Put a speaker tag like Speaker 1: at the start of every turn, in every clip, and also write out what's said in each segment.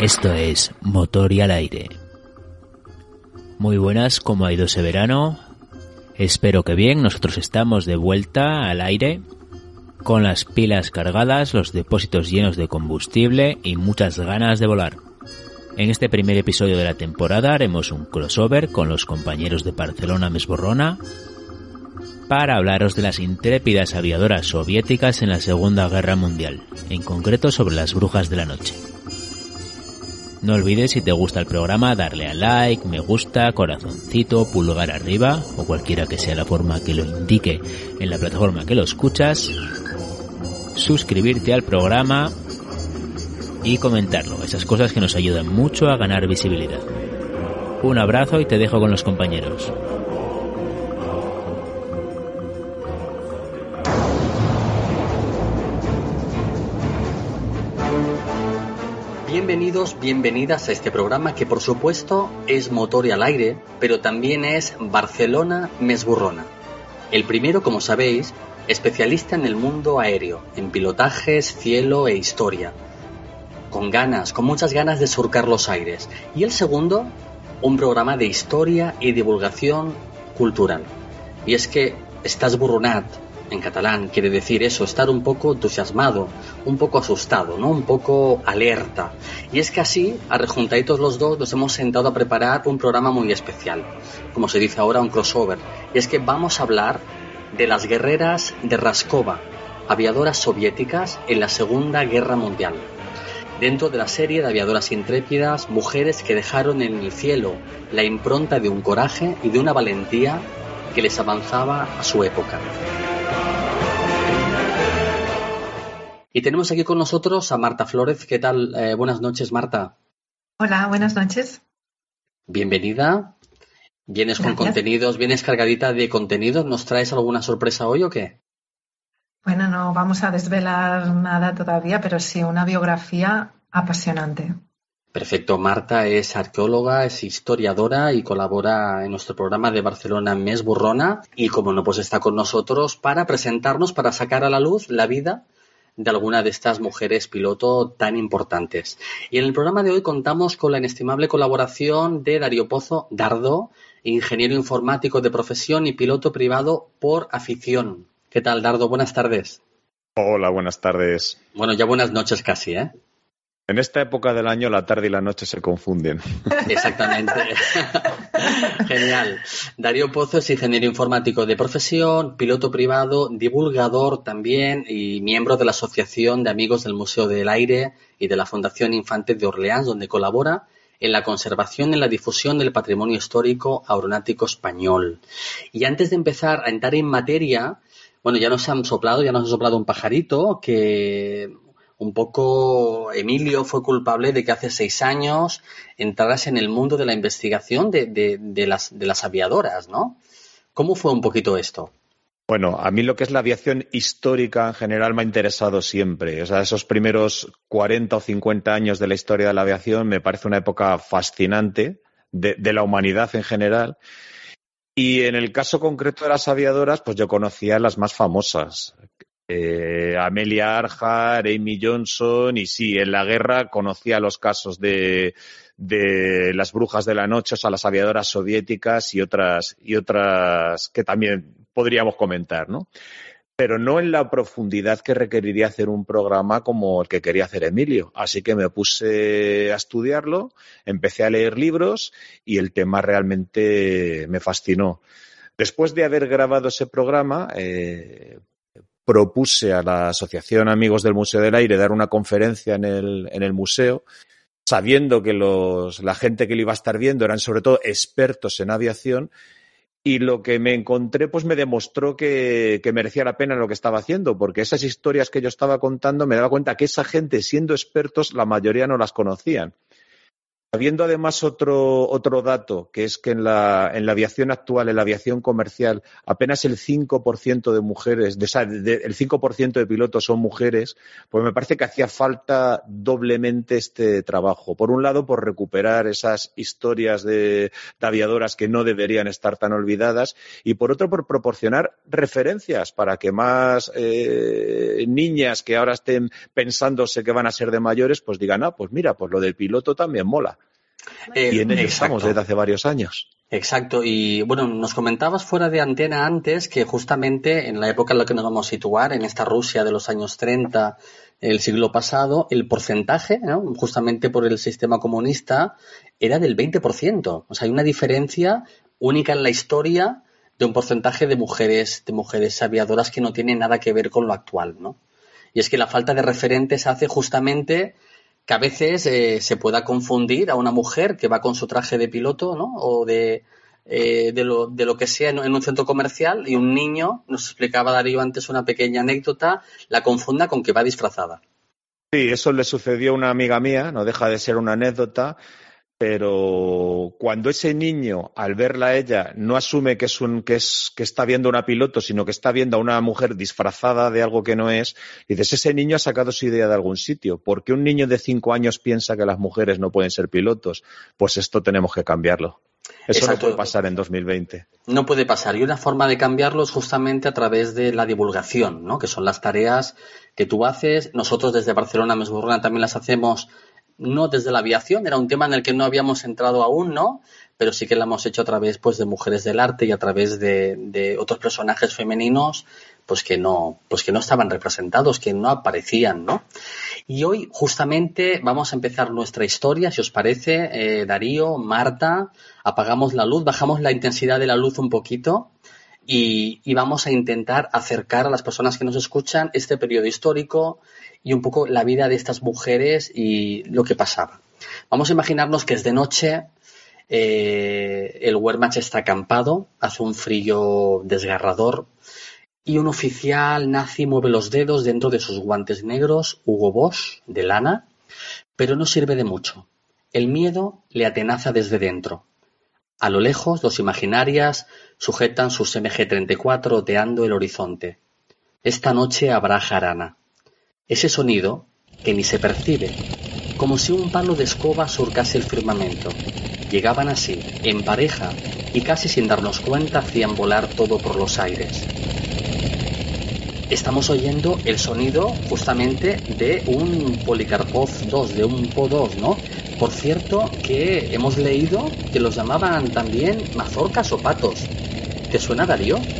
Speaker 1: Esto es Motor y al aire. Muy buenas, ¿cómo ha ido ese verano? Espero que bien, nosotros estamos de vuelta al aire con las pilas cargadas, los depósitos llenos de combustible y muchas ganas de volar. En este primer episodio de la temporada haremos un crossover con los compañeros de Barcelona Mesborrona para hablaros de las intrépidas aviadoras soviéticas en la Segunda Guerra Mundial, en concreto sobre las brujas de la noche. No olvides si te gusta el programa darle a like, me gusta, corazoncito, pulgar arriba o cualquiera que sea la forma que lo indique en la plataforma que lo escuchas, suscribirte al programa y comentarlo, esas cosas que nos ayudan mucho a ganar visibilidad. Un abrazo y te dejo con los compañeros.
Speaker 2: Bienvenidos, bienvenidas a este programa que por supuesto es motor y al aire, pero también es Barcelona Mesburrona. El primero, como sabéis, especialista en el mundo aéreo, en pilotajes, cielo e historia. Con ganas, con muchas ganas de surcar los aires. Y el segundo, un programa de historia y divulgación cultural. Y es que estás burronat, en catalán quiere decir eso, estar un poco entusiasmado, un poco asustado, ¿no? Un poco alerta. Y es que así, arrejuntaditos los dos, nos hemos sentado a preparar un programa muy especial, como se dice ahora, un crossover. Y es que vamos a hablar de las guerreras de Raskova, aviadoras soviéticas en la Segunda Guerra Mundial. Dentro de la serie de aviadoras intrépidas, mujeres que dejaron en el cielo la impronta de un coraje y de una valentía que les avanzaba a su época. Y tenemos aquí con nosotros a Marta Flores. ¿Qué tal? Eh, buenas noches, Marta.
Speaker 3: Hola, buenas noches.
Speaker 2: Bienvenida. Vienes con contenidos, vienes cargadita de contenidos. ¿Nos traes alguna sorpresa hoy o qué?
Speaker 3: Bueno, no vamos a desvelar nada todavía, pero sí una biografía apasionante.
Speaker 2: Perfecto. Marta es arqueóloga, es historiadora y colabora en nuestro programa de Barcelona Mes Burrona. Y como no, pues está con nosotros para presentarnos, para sacar a la luz la vida de alguna de estas mujeres piloto tan importantes. Y en el programa de hoy contamos con la inestimable colaboración de Darío Pozo Dardo, ingeniero informático de profesión y piloto privado por afición. ¿Qué tal, Dardo? Buenas tardes.
Speaker 4: Hola, buenas tardes.
Speaker 2: Bueno, ya buenas noches casi, ¿eh?
Speaker 4: En esta época del año la tarde y la noche se confunden.
Speaker 2: Exactamente. Genial. Darío Pozo es ingeniero informático de profesión, piloto privado, divulgador también y miembro de la Asociación de Amigos del Museo del Aire y de la Fundación Infantes de Orleans, donde colabora en la conservación y la difusión del patrimonio histórico aeronáutico español. Y antes de empezar a entrar en materia, bueno, ya nos han soplado, ya nos ha soplado un pajarito que un poco Emilio fue culpable de que hace seis años entraras en el mundo de la investigación de, de, las, aviadoras, ¿no? ¿Cómo fue un poquito esto?
Speaker 4: Bueno, a mí lo que es la aviación histórica en general me ha interesado siempre. O sea, esos primeros 40 o 50 años de la historia de la aviación me parece una época fascinante de, de la humanidad en general. Y en el caso concreto de las aviadoras, pues yo conocía las más famosas, eh, Amelia Arjar, Amy Johnson, y sí, en la guerra conocía los casos de, de las brujas de la noche, o sea, las aviadoras soviéticas y otras, y otras que también podríamos comentar, ¿no? Pero no en la profundidad que requeriría hacer un programa como el que quería hacer Emilio. Así que me puse a estudiarlo, empecé a leer libros y el tema realmente me fascinó. Después de haber grabado ese programa, eh, propuse a la Asociación Amigos del Museo del Aire dar una conferencia en el, en el museo, sabiendo que los, la gente que lo iba a estar viendo eran sobre todo expertos en aviación, y lo que me encontré pues me demostró que, que, merecía la pena lo que estaba haciendo, porque esas historias que yo estaba contando me daba cuenta que esa gente, siendo expertos, la mayoría no las conocían. Habiendo además otro, otro dato, que es que en la, en la aviación actual, en la aviación comercial, apenas el 5% de mujeres, de, el 5% de pilotos son mujeres, pues me parece que hacía falta doblemente este trabajo. Por un lado, por recuperar esas historias de, aviadoras que no deberían estar tan olvidadas, y por otro, por proporcionar referencias para que más eh, niñas que ahora estén pensándose que van a ser de mayores, pues digan, ah, pues mira, pues lo del piloto también mola. Eh, y en ello estamos desde hace varios años.
Speaker 2: Exacto, y bueno, nos comentabas fuera de antena antes que justamente en la época en la que nos vamos a situar, en esta Rusia de los años 30, el siglo pasado, el porcentaje, justamente por el sistema comunista, era del 20%. O sea, hay una diferencia única en la historia de un porcentaje de mujeres, de mujeres aviadoras que no tiene nada que ver con lo actual, ¿no? Y es que la falta de referentes hace justamente que a veces eh, se pueda confundir a una mujer que va con su traje de piloto, ¿no? O de, eh, de, lo, de lo que sea en, un centro comercial y un niño, nos explicaba Darío antes una pequeña anécdota, la confunda con que va disfrazada.
Speaker 4: Sí, eso le sucedió a una amiga mía, no deja de ser una anécdota pero cuando ese niño, al verla a ella, no asume que, es un, que, es, que está viendo a una piloto, sino que está viendo a una mujer disfrazada de algo que no es, dices, ese niño ha sacado su idea de algún sitio. ¿Por qué un niño de cinco años piensa que las mujeres no pueden ser pilotos? Pues esto tenemos que cambiarlo. Eso no puede pasar en 2020.
Speaker 2: No puede pasar. Y una forma de cambiarlo es justamente a través de la divulgación, ¿no? que son las tareas que tú haces. Nosotros desde Barcelona Mesburrona también las hacemos no desde la aviación, era un tema en el que no habíamos entrado aún, ¿no? Pero sí que lo hemos hecho a través pues, de mujeres del arte y a través de, otros personajes femeninos pues que no, pues que no estaban representados, que no aparecían, ¿no? Y hoy justamente vamos a empezar nuestra historia, si os parece, eh, Darío, Marta, apagamos la luz, bajamos la intensidad de la luz un poquito y, vamos a intentar acercar a las personas que nos escuchan este periodo histórico, y un poco la vida de estas mujeres y lo que pasaba. Vamos a imaginarnos que es de noche, eh, el Wehrmacht está acampado, hace un frío desgarrador y un oficial nazi mueve los dedos dentro de sus guantes negros, Hugo Bosch, de lana, pero no sirve de mucho. El miedo le atenaza desde dentro. A lo lejos, dos imaginarias sujetan sus MG-34 oteando el horizonte. Esta noche habrá jarana. Ese sonido, que ni se percibe, como si un palo de escoba surcase el firmamento. Llegaban así, en pareja, y casi sin darnos cuenta hacían volar todo por los aires. Estamos oyendo el sonido justamente de un Polikarpov 2, de un Po-2, ¿no? Por cierto, que hemos leído que los llamaban también mazorcas o patos. ¿Te suena, Darío?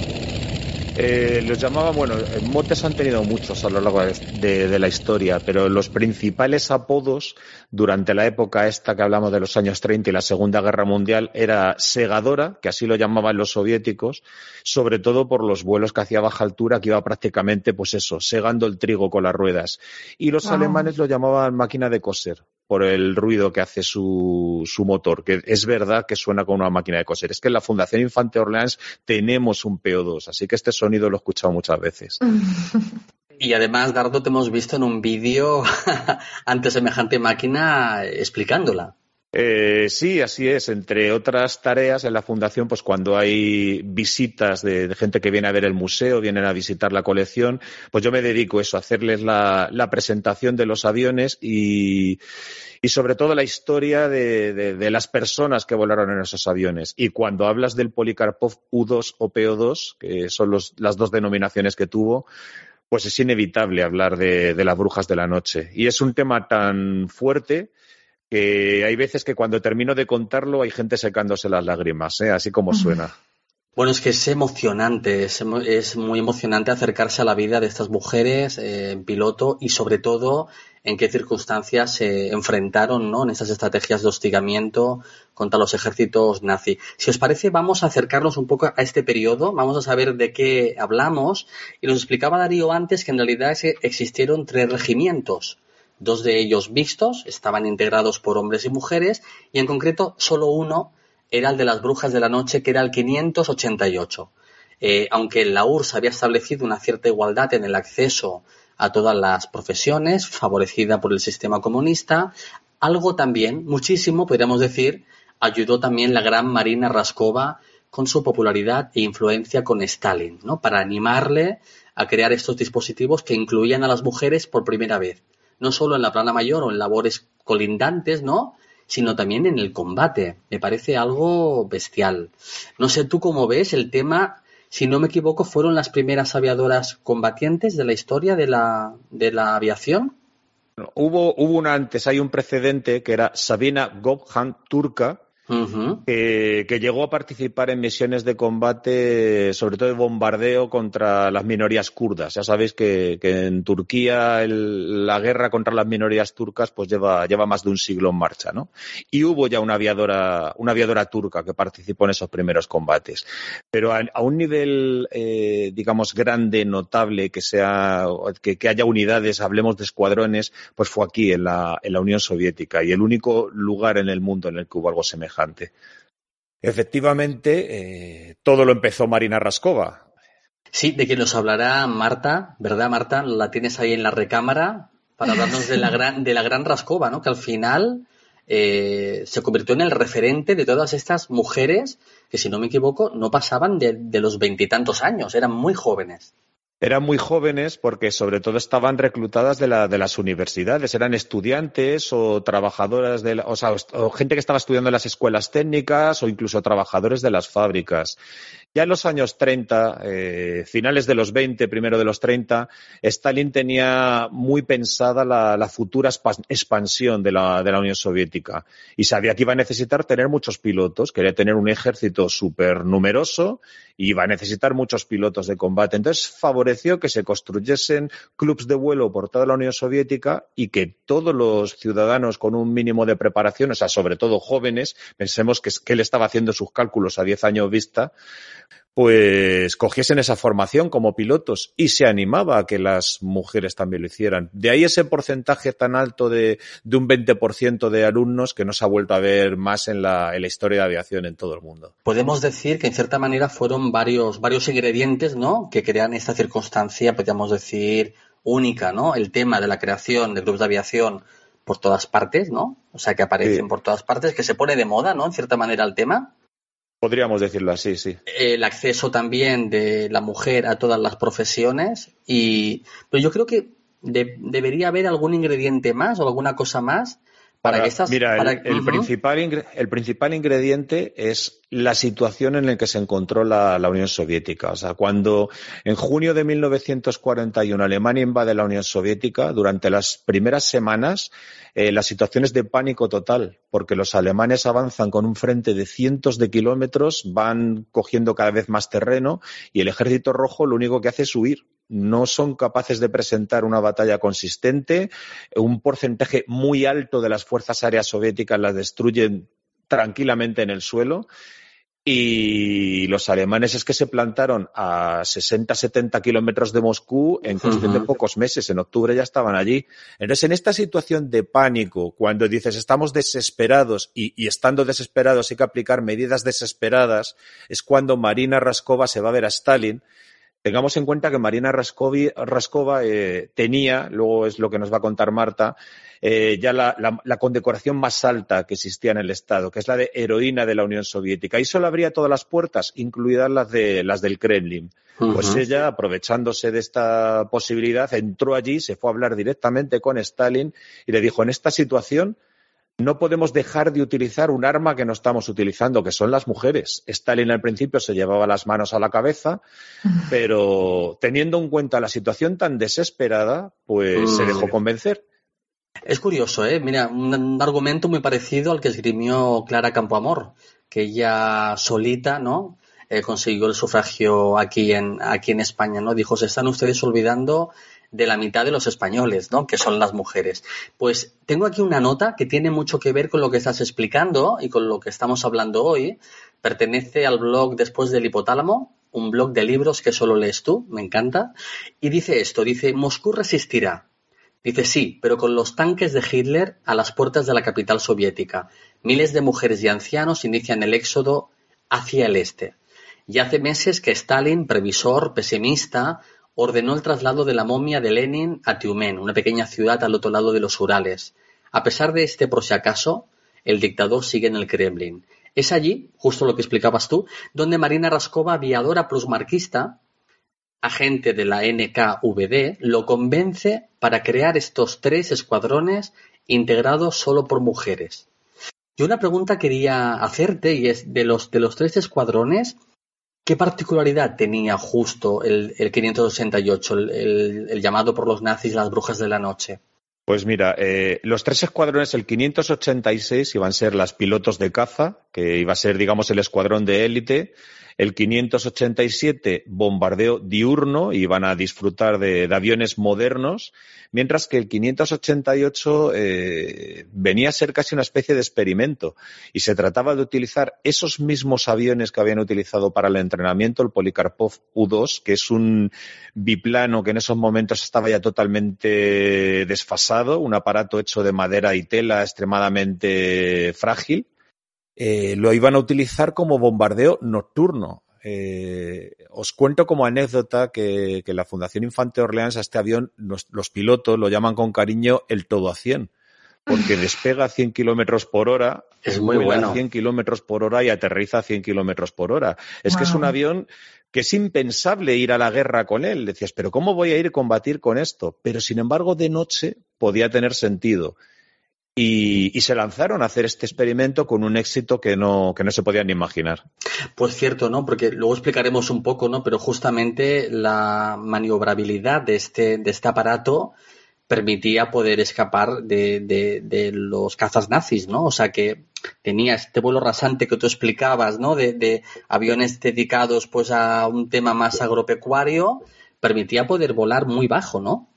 Speaker 4: Eh, los llamaban, bueno, motes han tenido muchos a lo largo de, la historia, pero los principales apodos durante la época esta que hablamos de los años 30 y la Segunda Guerra Mundial era segadora, que así lo llamaban los soviéticos, sobre todo por los vuelos que hacía a baja altura, que iba prácticamente, pues eso, segando el trigo con las ruedas. Y los alemanes lo llamaban máquina de coser, por el ruido que hace su, su, motor, que es verdad que suena como una máquina de coser. Es que en la Fundación Infante Orleans tenemos un PO2, así que este sonido lo he escuchado muchas veces.
Speaker 2: Y además, Dardo, te hemos visto en un vídeo ante semejante máquina explicándola.
Speaker 4: Eh, sí, así es. Entre otras tareas en la fundación, pues cuando hay visitas de, gente que viene a ver el museo, vienen a visitar la colección, pues yo me dedico a eso, a hacerles la, presentación de los aviones y, sobre todo la historia de, las personas que volaron en esos aviones. Y cuando hablas del Polikarpov U2 o PO2, que son las dos denominaciones que tuvo, pues es inevitable hablar de las brujas de la noche. Y es un tema tan fuerte que hay veces que cuando termino de contarlo hay gente secándose las lágrimas, ¿eh? así como suena.
Speaker 2: Bueno, es que es emocionante, es, muy emocionante acercarse a la vida de estas mujeres eh, en piloto y sobre todo en qué circunstancias se enfrentaron ¿no? en esas estrategias de hostigamiento contra los ejércitos nazi. Si os parece, vamos a acercarnos un poco a este periodo, vamos a saber de qué hablamos y nos explicaba Darío antes que en realidad existieron tres regimientos Dos de ellos mixtos, estaban integrados por hombres y mujeres, y en concreto solo uno era el de las brujas de la noche, que era el 588. Eh, aunque la URSS había establecido una cierta igualdad en el acceso a todas las profesiones, favorecida por el sistema comunista, Algo también, muchísimo, podríamos decir, ayudó también la gran Marina Raskova con su popularidad e influencia con Stalin, ¿no? Para animarle a crear estos dispositivos que incluían a las mujeres por primera vez, no solo en la plana mayor o en labores colindantes, ¿no? sino también en el combate. Me parece algo bestial. No sé tú cómo ves el tema, si no me equivoco, fueron las primeras aviadoras combatientes de la historia de la, de la aviación.
Speaker 4: Hubo, hubo una antes, hay un precedente que era Sabina Gobhan, turca, que, llegó a participar en misiones de combate, sobre todo de bombardeo contra las minorías kurdas. Ya sabéis que, en Turquía la guerra contra las minorías turcas pues lleva, lleva más de un siglo en marcha, ¿no? Y hubo ya una aviadora, una aviadora turca que participó en esos primeros combates. Pero a, un nivel, eh, digamos, grande, notable, que sea, que, haya unidades, hablemos de escuadrones, pues fue aquí, en la, en la Unión Soviética, y el único lugar en el mundo en el que hubo algo semejante. Efectivamente, eh, todo lo empezó Marina Raskova.
Speaker 2: Sí, de que nos hablará Marta, ¿verdad, Marta? La tienes ahí en la recámara para hablarnos de la gran, de la gran Raskova, ¿no? Que al final eh, se convirtió en el referente de todas estas mujeres que, si no me equivoco, no pasaban de, de los veintitantos años, eran muy jóvenes
Speaker 4: eran muy jóvenes porque sobre todo estaban reclutadas de, la, de las universidades, eran estudiantes o trabajadoras de, o sea, o gente que estaba estudiando en las escuelas técnicas o incluso trabajadores de las fábricas. Ya en los años 30, eh, finales de los 20, primero de los 30, Stalin tenía muy pensada la, futura expansión de la, Unión Soviética y sabía que iba a necesitar tener muchos pilotos, quería tener un ejército súper numeroso y iba a necesitar muchos pilotos de combate. Entonces favoreció que se construyesen clubes de vuelo por toda la Unión Soviética y que todos los ciudadanos con un mínimo de preparación, o sea, sobre todo jóvenes, pensemos que, que él estaba haciendo sus cálculos a 10 años vista, pues cogiesen esa formación como pilotos y se animaba a que las mujeres también lo hicieran. De ahí ese porcentaje tan alto de, de un 20% de alumnos que no se ha vuelto a ver más en la, en la, historia de aviación en todo el mundo.
Speaker 2: Podemos decir que en cierta manera fueron varios, varios ingredientes ¿no? que crean esta circunstancia, podríamos decir, única, ¿no? El tema de la creación de grupos de aviación por todas partes, ¿no? O sea, que aparecen por todas partes, que se pone de moda, ¿no? En cierta manera el tema.
Speaker 4: Podríamos decirlo así, sí.
Speaker 2: El acceso también de la mujer a todas las profesiones y pero yo creo que debería haber algún ingrediente más o alguna cosa más para, que estas.
Speaker 4: Mira, el, principal, el principal ingrediente es la situación en la que se encontró la, Unión Soviética. O sea, cuando en junio de 1941 Alemania invade la Unión Soviética, durante las primeras semanas eh, la situación es de pánico total, porque los alemanes avanzan con un frente de cientos de kilómetros, van cogiendo cada vez más terreno y el ejército rojo lo único que hace es huir no son capaces de presentar una batalla consistente. Un porcentaje muy alto de las fuerzas aéreas soviéticas las destruyen tranquilamente en el suelo. Y los alemanes es que se plantaron a 60, 70 kilómetros de Moscú en cuestión de pocos meses. En octubre ya estaban allí. Entonces, en esta situación de pánico, cuando dices estamos desesperados y, y estando desesperados hay que aplicar medidas desesperadas, es cuando Marina Raskova se va a ver a Stalin Tengamos en cuenta que Marina Raskova eh, tenía, luego es lo que nos va a contar Marta, eh, ya la, condecoración más alta que existía en el Estado, que es la de heroína de la Unión Soviética. Y solo abría todas las puertas, incluidas las, de, las del Kremlin. Pues ella, aprovechándose de esta posibilidad, entró allí, se fue a hablar directamente con Stalin y le dijo, en esta situación no podemos dejar de utilizar un arma que no estamos utilizando, que son las mujeres. Stalin al principio se llevaba las manos a la cabeza, pero teniendo en cuenta la situación tan desesperada, pues se dejó mm. convencer.
Speaker 2: Es curioso, ¿eh? Mira, un argumento muy parecido al que esgrimió Clara Campoamor, que ella solita, ¿no? Eh, consiguió el sufragio aquí en, aquí en España, ¿no? Dijo, se están ustedes olvidando de la mitad de los españoles, ¿no? Que son las mujeres. Pues tengo aquí una nota que tiene mucho que ver con lo que estás explicando y con lo que estamos hablando hoy. Pertenece al blog Después del Hipotálamo, un blog de libros que solo lees tú, me encanta. Y dice esto, dice, Moscú resistirá. Dice sí, pero con los tanques de Hitler a las puertas de la capital soviética. Miles de mujeres y ancianos inician el éxodo hacia el este. Y hace meses que Stalin, previsor, pesimista, ordenó el traslado de la momia de Lenin a Tiumen, una pequeña ciudad al otro lado de los Urales. A pesar de este por si acaso, el dictador sigue en el Kremlin. Es allí, justo lo que explicabas tú, donde Marina Raskova, aviadora plusmarquista, agente de la NKVD, lo convence para crear estos tres escuadrones integrados solo por mujeres. Yo una pregunta quería hacerte y es, de los, de los tres escuadrones, ¿qué particularidad tenía justo el, 588, el, llamado por los nazis las brujas de la noche?
Speaker 4: Pues mira, eh, los tres escuadrones, el 586 iban a ser las pilotos de caza, que iba a ser, digamos, el escuadrón de élite, el 587 bombardeo diurno y van a disfrutar de, aviones modernos, mientras que el 588 eh, venía a ser casi una especie de experimento. Y se trataba de utilizar esos mismos aviones que habían utilizado para el entrenamiento, el Polikarpov U-2, que es un biplano que en esos momentos estaba ya totalmente desfasado, un aparato hecho de madera y tela extremadamente frágil eh, lo iban a utilizar como bombardeo nocturno. Eh, os cuento como anécdota que, la Fundación Infante Orleans a este avión, los, pilotos lo llaman con cariño el todo a 100, porque despega a 100 kilómetros por hora,
Speaker 2: es muy bueno.
Speaker 4: a 100 kilómetros por hora y aterriza a 100 kilómetros por hora. Es que es un avión que es impensable ir a la guerra con él. Decías, pero ¿cómo voy a ir a combatir con esto? Pero sin embargo, de noche podía tener sentido. Y, se lanzaron a hacer este experimento con un éxito que no, que no se podían ni imaginar.
Speaker 2: Pues cierto, ¿no? Porque luego explicaremos un poco, ¿no? Pero justamente la maniobrabilidad de este, de este aparato permitía poder escapar de, de, los cazas nazis, ¿no? O sea que tenía este vuelo rasante que tú explicabas, ¿no? De, de aviones dedicados pues a un tema más agropecuario, permitía poder volar muy bajo, ¿no?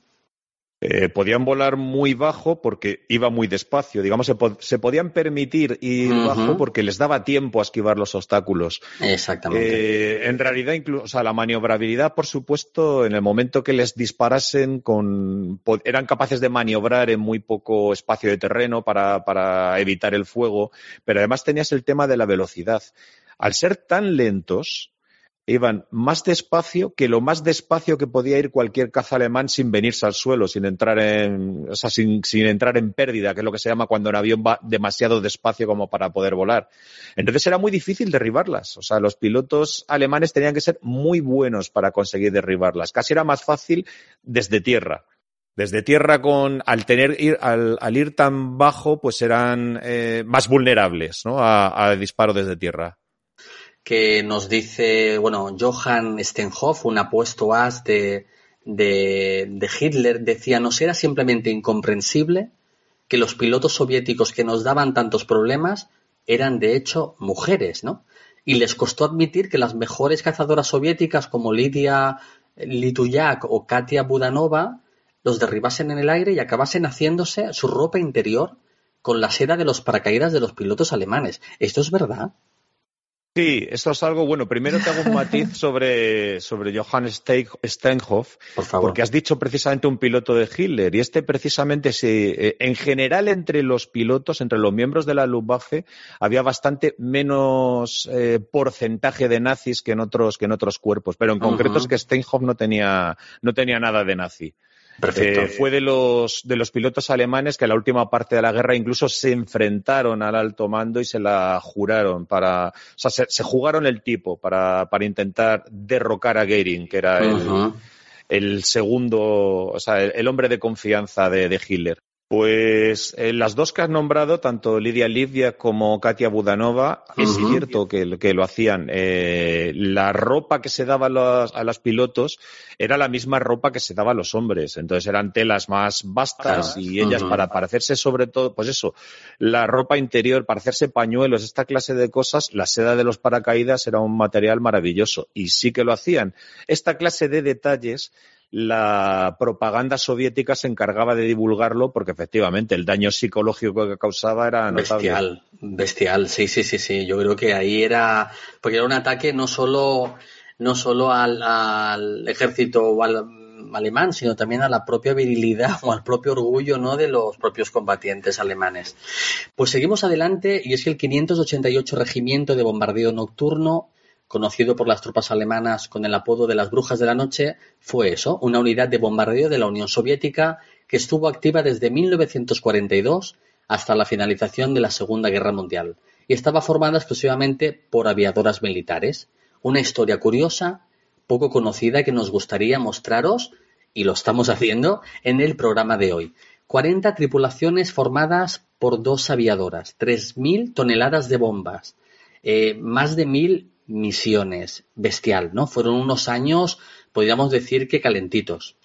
Speaker 4: Eh, podían volar muy bajo porque iba muy despacio. Digamos, se, podían permitir ir bajo porque les daba tiempo a esquivar los obstáculos.
Speaker 2: Exactamente.
Speaker 4: Eh, en realidad, incluso, o sea, la maniobrabilidad, por supuesto, en el momento que les disparasen, con, eran capaces de maniobrar en muy poco espacio de terreno para, para evitar el fuego, pero además tenías el tema de la velocidad. Al ser tan lentos, iban más despacio que lo más despacio que podía ir cualquier caza alemán sin venirse al suelo, sin entrar en, o sea, sin, entrar en pérdida, que es lo que se llama cuando un avión va demasiado despacio como para poder volar. Entonces era muy difícil derribarlas. O sea, los pilotos alemanes tenían que ser muy buenos para conseguir derribarlas. Casi era más fácil desde tierra desde tierra con al tener ir al, ir tan bajo pues eran eh, más vulnerables ¿no? a, disparo desde tierra
Speaker 2: que nos dice, bueno, Johann Stenhoff, un apuesto as de, de, Hitler, decía, ¿nos era simplemente incomprensible que los pilotos soviéticos que nos daban tantos problemas eran de hecho mujeres, ¿no? Y les costó admitir que las mejores cazadoras soviéticas como Lidia Lituyak o Katia Budanova los derribasen en el aire y acabasen haciéndose su ropa interior con la seda de los paracaídas de los pilotos alemanes. ¿Esto es verdad?
Speaker 4: Sí, esto es algo bueno. Primero te hago un matiz sobre, sobre Johann Steinhoff, porque has dicho precisamente un piloto de Hitler, y este precisamente, sí, eh, en general entre los pilotos, entre los miembros de la Luftwaffe, había bastante menos eh, porcentaje de nazis que en otros, que en otros cuerpos, pero en concreto es que Steinhoff no tenía, no tenía nada de nazi. Eh, fue de los, de los pilotos alemanes que en la última parte de la guerra incluso se enfrentaron al alto mando y se la juraron para, o sea, se, jugaron el tipo para, para, intentar derrocar a Goering, que era el, el, segundo, o sea, el, hombre de confianza de, de Hitler. Pues eh, las dos que has nombrado, tanto Lidia Livia como Katia Budanova, es cierto que, que, lo hacían. Eh, la ropa que se daba a los, pilotos era la misma ropa que se daba a los hombres. Entonces eran telas más vastas y ellas para, para hacerse sobre todo, pues eso, la ropa interior, para hacerse pañuelos, esta clase de cosas, la seda de los paracaídas era un material maravilloso. Y sí que lo hacían. Esta clase de detalles la propaganda soviética se encargaba de divulgarlo porque efectivamente el daño psicológico que causaba era
Speaker 2: notable. Bestial, bestial, sí, sí, sí, sí. Yo creo que ahí era, porque era un ataque no solo, no solo al, ejército alemán, sino también a la propia virilidad o al propio orgullo ¿no? de los propios combatientes alemanes. Pues seguimos adelante y es que el 588 Regimiento de Bombardeo Nocturno conocido por las tropas alemanas con el apodo de las Brujas de la Noche, fue eso, una unidad de bombardeo de la Unión Soviética que estuvo activa desde 1942 hasta la finalización de la Segunda Guerra Mundial y estaba formada exclusivamente por aviadoras militares. Una historia curiosa, poco conocida que nos gustaría mostraros, y lo estamos haciendo, en el programa de hoy. 40 tripulaciones formadas por dos aviadoras, 3.000 toneladas de bombas, eh, más de 1.000 misiones. Bestial, ¿no? Fueron unos años, podríamos decir que calentitos.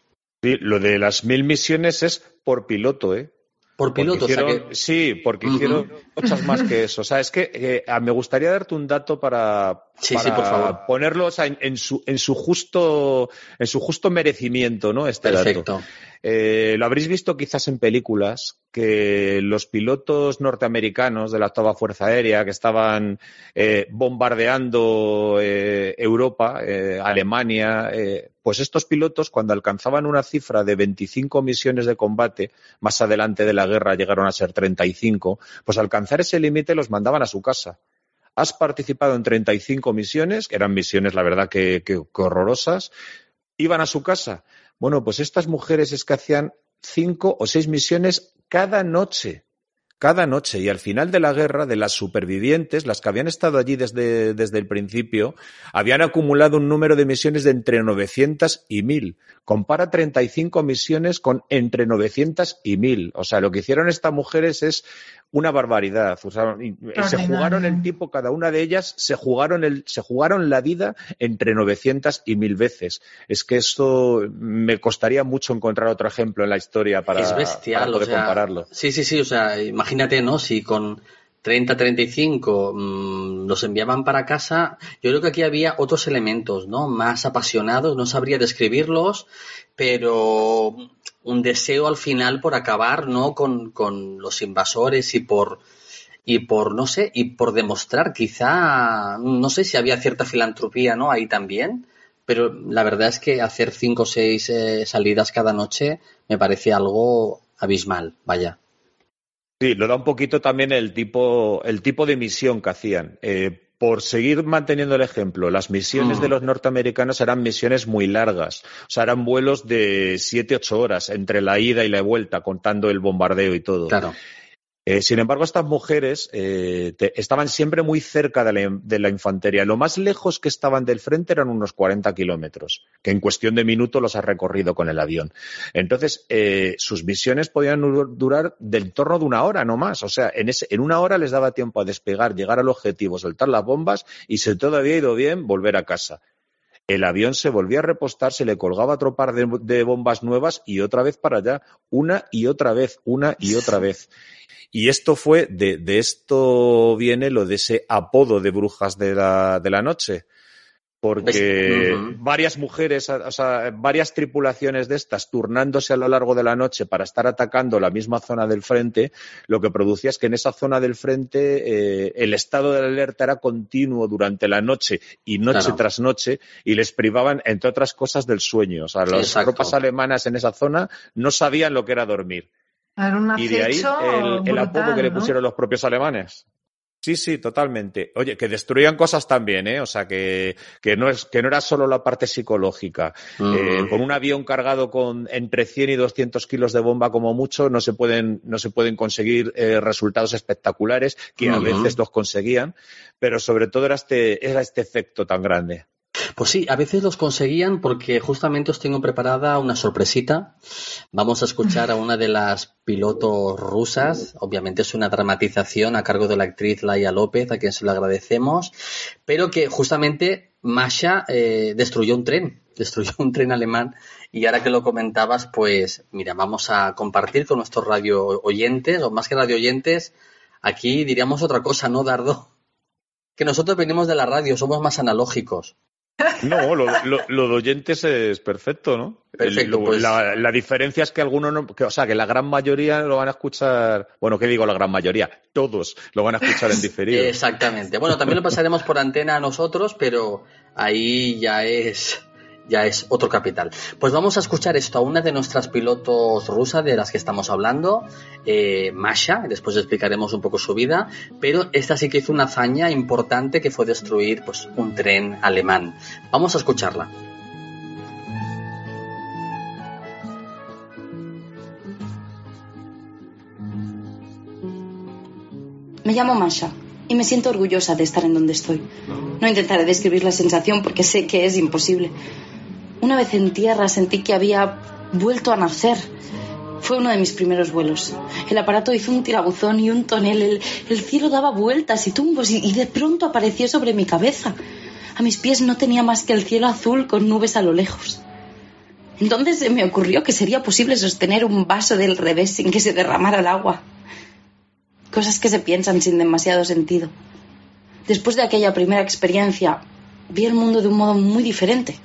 Speaker 4: Lo de las mil misiones es por piloto, ¿eh?
Speaker 2: Por piloto,
Speaker 4: Sí, porque hicieron muchas más que eso. O sea, es que eh, me gustaría darte un dato para, ponerlo en, su, en, su justo, en su justo merecimiento, ¿no? Este Perfecto. Eh, lo habréis visto quizás en películas que los pilotos norteamericanos de la octava Fuerza Aérea que estaban eh, bombardeando Europa, Alemania, pues estos pilotos cuando alcanzaban una cifra de 25 misiones de combate, más adelante de la guerra llegaron a ser 35, pues al alcanzar ese límite los mandaban a su casa has participado en 35 misiones, que eran misiones, la verdad, que, horrorosas, iban a su casa. Bueno, pues estas mujeres es que hacían cinco o seis misiones cada noche cada noche y al final de la guerra, de las supervivientes, las que habían estado allí desde, desde, el principio, habían acumulado un número de misiones de entre 900 y 1000. Compara 35 misiones con entre 900 y 1000. O sea, lo que hicieron estas mujeres es una barbaridad. se jugaron el tipo, cada una de ellas, se jugaron, el, se jugaron la vida entre 900 y 1000 veces. Es que esto me costaría mucho encontrar otro ejemplo en la historia para,
Speaker 2: es bestial,
Speaker 4: poder compararlo.
Speaker 2: Sí, sí, sí. O sea, imagínate, ¿no? Si con 30, 35 mmm, los enviaban para casa, yo creo que aquí había otros elementos, ¿no? Más apasionados, no sabría describirlos, pero un deseo al final por acabar, ¿no? Con, con los invasores y por, y por, no sé, y por demostrar quizá, no sé si había cierta filantropía, ¿no? Ahí también, pero la verdad es que hacer cinco o seis eh, salidas cada noche me parece algo abismal, vaya.
Speaker 4: Sí, lo da un poquito también el tipo, el tipo de misión que hacían. Eh, por seguir manteniendo el ejemplo, las misiones de mm. los norteamericanos eran misiones muy largas. O sea, eran vuelos de siete, ocho horas entre la ida y la vuelta, contando el bombardeo y todo.
Speaker 2: Claro.
Speaker 4: Eh, sin embargo, estas mujeres eh, estaban siempre muy cerca de la, infantería. Lo más lejos que estaban del frente eran unos 40 kilómetros, que en cuestión de minutos los ha recorrido con el avión. Entonces, eh, sus misiones podían durar del torno de una hora, no más. O sea, en, en una hora les daba tiempo a despegar, llegar al objetivo, soltar las bombas y, si todo había ido bien, volver a casa. El avión se volvía a repostar, se le colgaba otro par de bombas nuevas y otra vez para allá, una y otra vez, una y otra vez. Y esto fue, de, de, esto viene lo de ese apodo de brujas de la, de la noche. Porque varias mujeres, o sea, varias tripulaciones de estas turnándose a lo largo de la noche para estar atacando la misma zona del frente, lo que producía es que en esa zona del frente eh, el estado de alerta era continuo durante la noche y noche tras noche y les privaban, entre otras cosas, del sueño. O sea, las tropas alemanas en esa zona no sabían lo que era dormir.
Speaker 3: Y de ahí
Speaker 4: el, apodo que le pusieron los propios alemanes. Sí, sí, totalmente. Oye, que destruían cosas también, ¿eh? O sea, que, que, no, es, que no era solo la parte psicológica. Eh, con un avión cargado con entre 100 y 200 kilos de bomba como mucho, no se pueden, no se pueden conseguir eh, resultados espectaculares, que a veces los conseguían, pero sobre todo era este, era este efecto tan grande.
Speaker 2: Pues sí, a veces los conseguían porque justamente os tengo preparada una sorpresita. Vamos a escuchar a una de las pilotos rusas. Obviamente es una dramatización a cargo de la actriz Laia López, a quien se lo agradecemos, pero que justamente Masha eh, destruyó un tren, destruyó un tren alemán y ahora que lo comentabas, pues mira, vamos a compartir con nuestros radio oyentes, o más que radio oyentes, aquí diríamos otra cosa, ¿no, Dardo? Que nosotros venimos de la radio, somos más analógicos.
Speaker 4: No, lo, de oyentes es perfecto, ¿no?
Speaker 2: Perfecto, pues...
Speaker 4: la, diferencia es que algunos no, o sea, que la gran mayoría lo van a escuchar, bueno, ¿qué digo la gran mayoría? Todos lo van a escuchar en diferido.
Speaker 2: Exactamente. Bueno, también lo pasaremos por antena a nosotros, pero ahí ya es ya es otro capital. Pues vamos a escuchar esto a una de nuestras pilotos rusas de las que estamos hablando, eh, Masha, después explicaremos un poco su vida, pero esta sí que hizo una hazaña importante que fue destruir pues, un tren alemán. Vamos a escucharla.
Speaker 5: Me llamo Masha y me siento orgullosa de estar en donde estoy. No intentaré describir la sensación porque sé que es imposible. Una vez en tierra sentí que había vuelto a nacer. Fue uno de mis primeros vuelos. El aparato hizo un tirabuzón y un tonel. El, cielo daba vueltas y tumbos y, y de pronto apareció sobre mi cabeza. A mis pies no tenía más que el cielo azul con nubes a lo lejos. Entonces se me ocurrió que sería posible sostener un vaso del revés sin que se derramara el agua. Cosas que se piensan sin demasiado sentido. Después de aquella primera experiencia, vi el mundo de un modo muy diferente.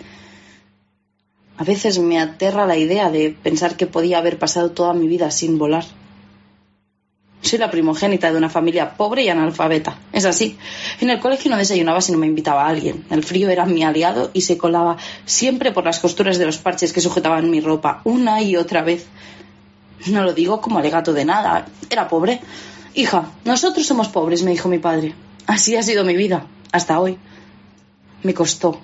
Speaker 5: A veces me aterra la idea de pensar que podía haber pasado toda mi vida sin volar. Soy la primogénita de una familia pobre y analfabeta. Es así. En el colegio no desayunaba si no me invitaba a alguien. El frío era mi aliado y se colaba siempre por las costuras de los parches que sujetaban mi ropa, una y otra vez. No lo digo como alegato de nada. Era pobre. Hija, nosotros somos pobres, me dijo mi padre. Así ha sido mi vida, hasta hoy. Me costó.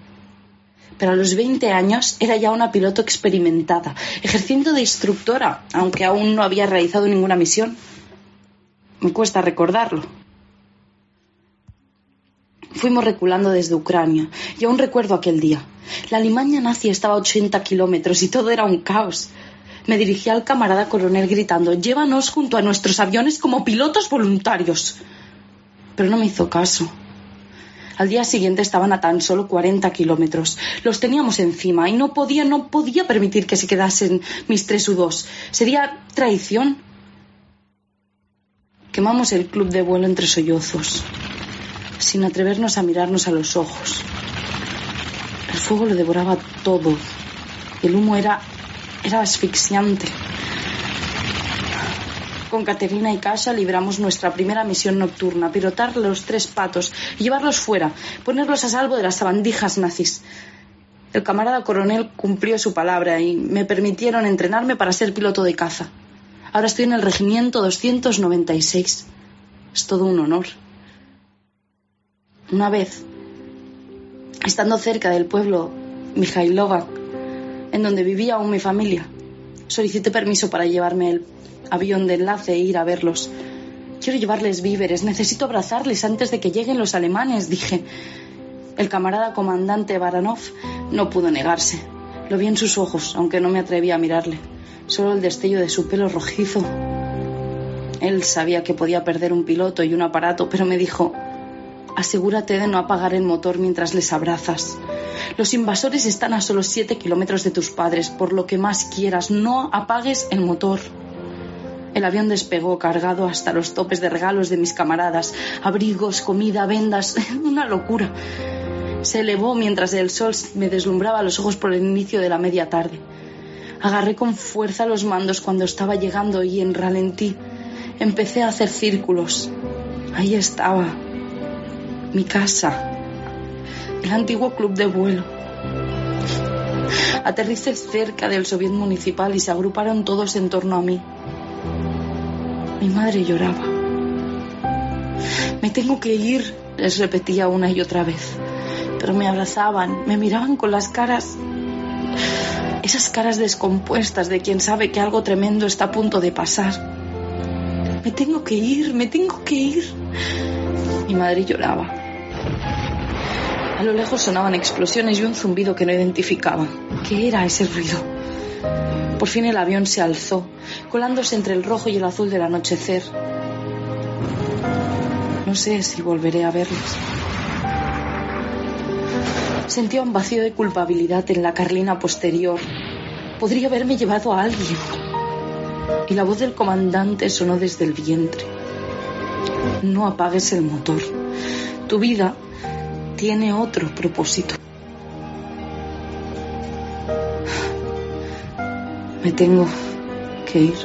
Speaker 5: Pero a los 20 años era ya una piloto experimentada, ejerciendo de instructora, aunque aún no había realizado ninguna misión. Me cuesta recordarlo. Fuimos reculando desde Ucrania y aún recuerdo aquel día. La Alimaña nazi estaba a 80 kilómetros y todo era un caos. Me dirigí al camarada coronel gritando, llévanos junto a nuestros aviones como pilotos voluntarios. Pero no me hizo caso. Al día siguiente estaban a tan solo 40 kilómetros. Los teníamos encima y no podía, no podía permitir que se quedasen mis tres U2. Sería traición. Quemamos el club de vuelo entre sollozos, sin atrevernos a mirarnos a los ojos. El fuego lo devoraba todo. El humo era, era asfixiante. Con Caterina y Kasha libramos nuestra primera misión nocturna, pilotar los tres patos llevarlos fuera, ponerlos a salvo de las sabandijas nazis. El camarada coronel cumplió su palabra y me permitieron entrenarme para ser piloto de caza. Ahora estoy en el regimiento 296. Es todo un honor. Una vez, estando cerca del pueblo Mijailova, en donde vivía aún mi familia, solicité permiso para llevarme el avión de enlace e ir a verlos. Quiero llevarles víveres, necesito abrazarles antes de que lleguen los alemanes, dije. El camarada comandante Baranov no pudo negarse. Lo vi en sus ojos, aunque no me atreví a mirarle solo el destello de su pelo rojizo. Él sabía que podía perder un piloto y un aparato, pero me dijo, asegúrate de no apagar el motor mientras les abrazas. Los invasores están a solo siete kilómetros de tus padres, por lo que más quieras, no apagues el motor. El avión despegó cargado hasta los topes de regalos de mis camaradas, abrigos, comida, vendas, una locura. Se elevó mientras el sol me deslumbraba los ojos por el inicio de la media tarde. Agarré con fuerza los mandos cuando estaba llegando y en ralentí empecé a hacer círculos. Ahí estaba, mi casa, el antiguo club de vuelo. Aterricé cerca del Soviet Municipal y se agruparon todos en torno a mí. Mi madre lloraba. Me tengo que ir, les repetía una y otra vez. Pero me abrazaban, me miraban con las caras esas caras descompuestas de quien sabe que algo tremendo está a punto de pasar. Me tengo que ir, me tengo que ir. Mi madre lloraba. A lo lejos sonaban explosiones y un zumbido que no identificaba. ¿Qué era ese ruido? Por fin el avión se alzó, colándose entre el rojo y el azul del anochecer. No sé si volveré a verlos. Sentía un vacío de culpabilidad en la carlina posterior. Podría haberme llevado a alguien. Y la voz del comandante sonó desde el vientre. No apagues el motor. Tu vida tiene otro propósito. Me tengo que ir.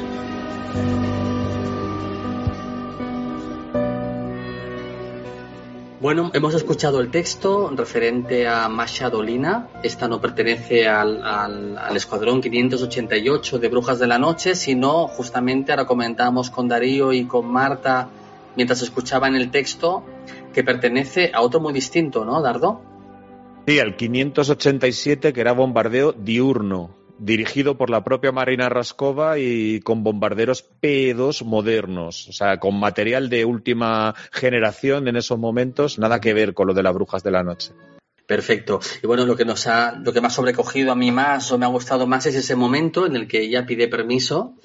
Speaker 2: Bueno, hemos escuchado el texto referente a Masha Dolina. Esta no pertenece al, al, escuadrón 588 de Brujas de la Noche, sino justamente ahora comentamos con Darío y con Marta mientras escuchaban el texto que pertenece a otro muy distinto, ¿no, Dardo?
Speaker 4: Sí, al 587 que era bombardeo diurno dirigido por la propia Marina Raskova y con bombarderos P2 modernos, o sea, con material de última generación en esos momentos, nada que ver con lo de las brujas de la noche.
Speaker 2: Perfecto. Y bueno, lo que nos ha, lo que me ha sobrecogido a mí más o me ha gustado más es ese momento en el que ella pide permiso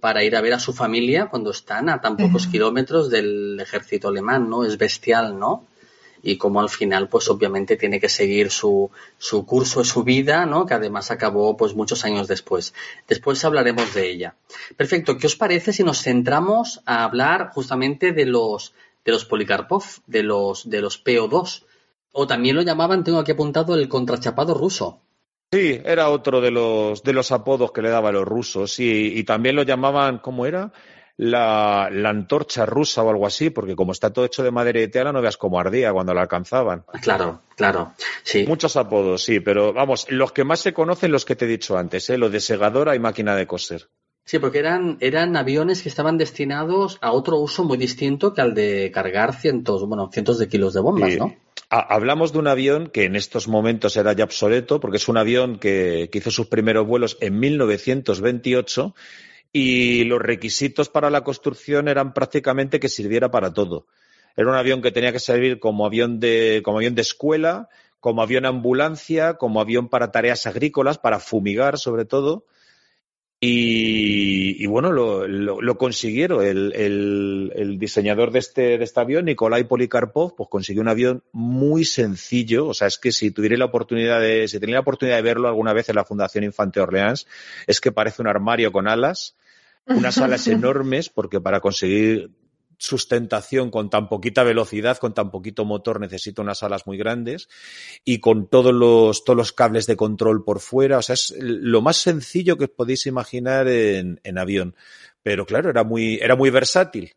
Speaker 2: para ir a ver a su familia cuando están a tan pocos kilómetros del ejército alemán, ¿no? Es bestial, ¿no? Y como al final, pues obviamente tiene que seguir su, su curso su vida, ¿no? Que además acabó pues muchos años después. Después hablaremos de ella. Perfecto. ¿Qué os parece si nos centramos a hablar justamente de los, de los Polikarpov, de los, de los PO2? O también lo llamaban, tengo aquí apuntado, el contrachapado ruso.
Speaker 4: Sí, era otro de los, de los apodos que le daban los rusos. Y, y también lo llamaban, ¿cómo era? La, la, antorcha rusa o algo así, porque como está todo hecho de madera y tela, no veas cómo ardía cuando la alcanzaban.
Speaker 2: Claro, claro, sí.
Speaker 4: Muchos apodos, sí, pero vamos, los que más se conocen, los que te he dicho antes, ¿eh? lo de segadora y máquina de coser.
Speaker 2: Sí, porque eran, eran aviones que estaban destinados a otro uso muy distinto que al de cargar cientos, bueno, cientos de kilos de bombas,
Speaker 4: Sí.
Speaker 2: ¿no?
Speaker 4: Ha- Hablamos de un avión que en estos momentos era ya obsoleto, porque es un avión que, que hizo sus primeros vuelos en 1928 y los requisitos para la construcción eran prácticamente que sirviera para todo. Era un avión que tenía que servir como avión de, como avión de escuela, como avión ambulancia, como avión para tareas agrícolas, para fumigar sobre todo. Y, bueno, lo, lo- consiguieron. El- el diseñador de este, de este avión, Nikolai Polikarpov, pues consiguió un avión muy sencillo. O sea, es que si tuviera la oportunidad de, si tenía la oportunidad de verlo alguna vez en la Fundación Infante Orleans, es que parece un armario con alas, unas alas enormes, porque para conseguir sustentación con tan poquita velocidad, con tan poquito motor, necesita unas alas muy grandes y con todos los, todos los cables de control por fuera. O sea, es lo más sencillo que os podéis imaginar en, en avión. Pero claro, era muy, era muy versátil.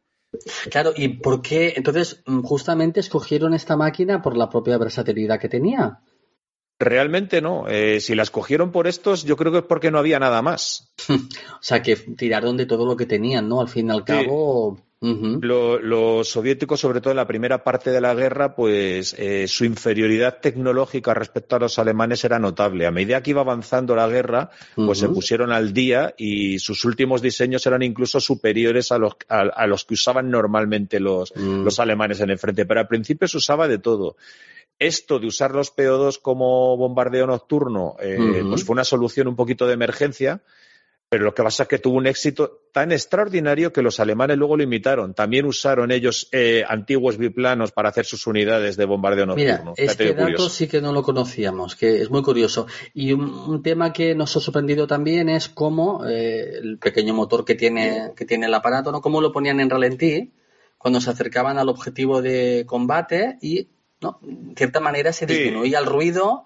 Speaker 2: Claro, ¿y por qué? Entonces, mm, justamente escogieron esta máquina por la propia versatilidad que tenía.
Speaker 4: Realmente no. Eh, si la escogieron por estos, yo creo que es porque no había nada más.
Speaker 2: O sea, que tiraron de todo lo que tenían, ¿no? Al fin y al cabo.
Speaker 4: Lo- los soviéticos, sobre todo en la primera parte de la guerra, pues eh, su inferioridad tecnológica respecto a los alemanes era notable. A medida que iba avanzando la guerra, pues se pusieron al día y sus últimos diseños eran incluso superiores a los, a, a los que usaban normalmente los,
Speaker 2: Mm.
Speaker 4: los alemanes en el frente. Pero al principio se usaba de todo. Esto de usar los PO2 como bombardeo nocturno, eh, pues fue una solución un poquito de emergencia, pero lo que pasa es que tuvo un éxito tan extraordinario que los alemanes luego lo imitaron. También usaron ellos eh, antiguos biplanos para hacer sus unidades de bombardeo
Speaker 2: Mira,
Speaker 4: nocturno. Fíjate
Speaker 2: este dato
Speaker 4: curioso.
Speaker 2: sí que no lo conocíamos, que es muy curioso. Y un, un tema que nos ha sorprendido también es cómo eh, el pequeño motor que tiene, que tiene el aparato, ¿no? Cómo lo ponían en ralentí cuando se acercaban al objetivo de combate y, ¿no? En cierta manera se
Speaker 4: Sí.
Speaker 2: disminuía el ruido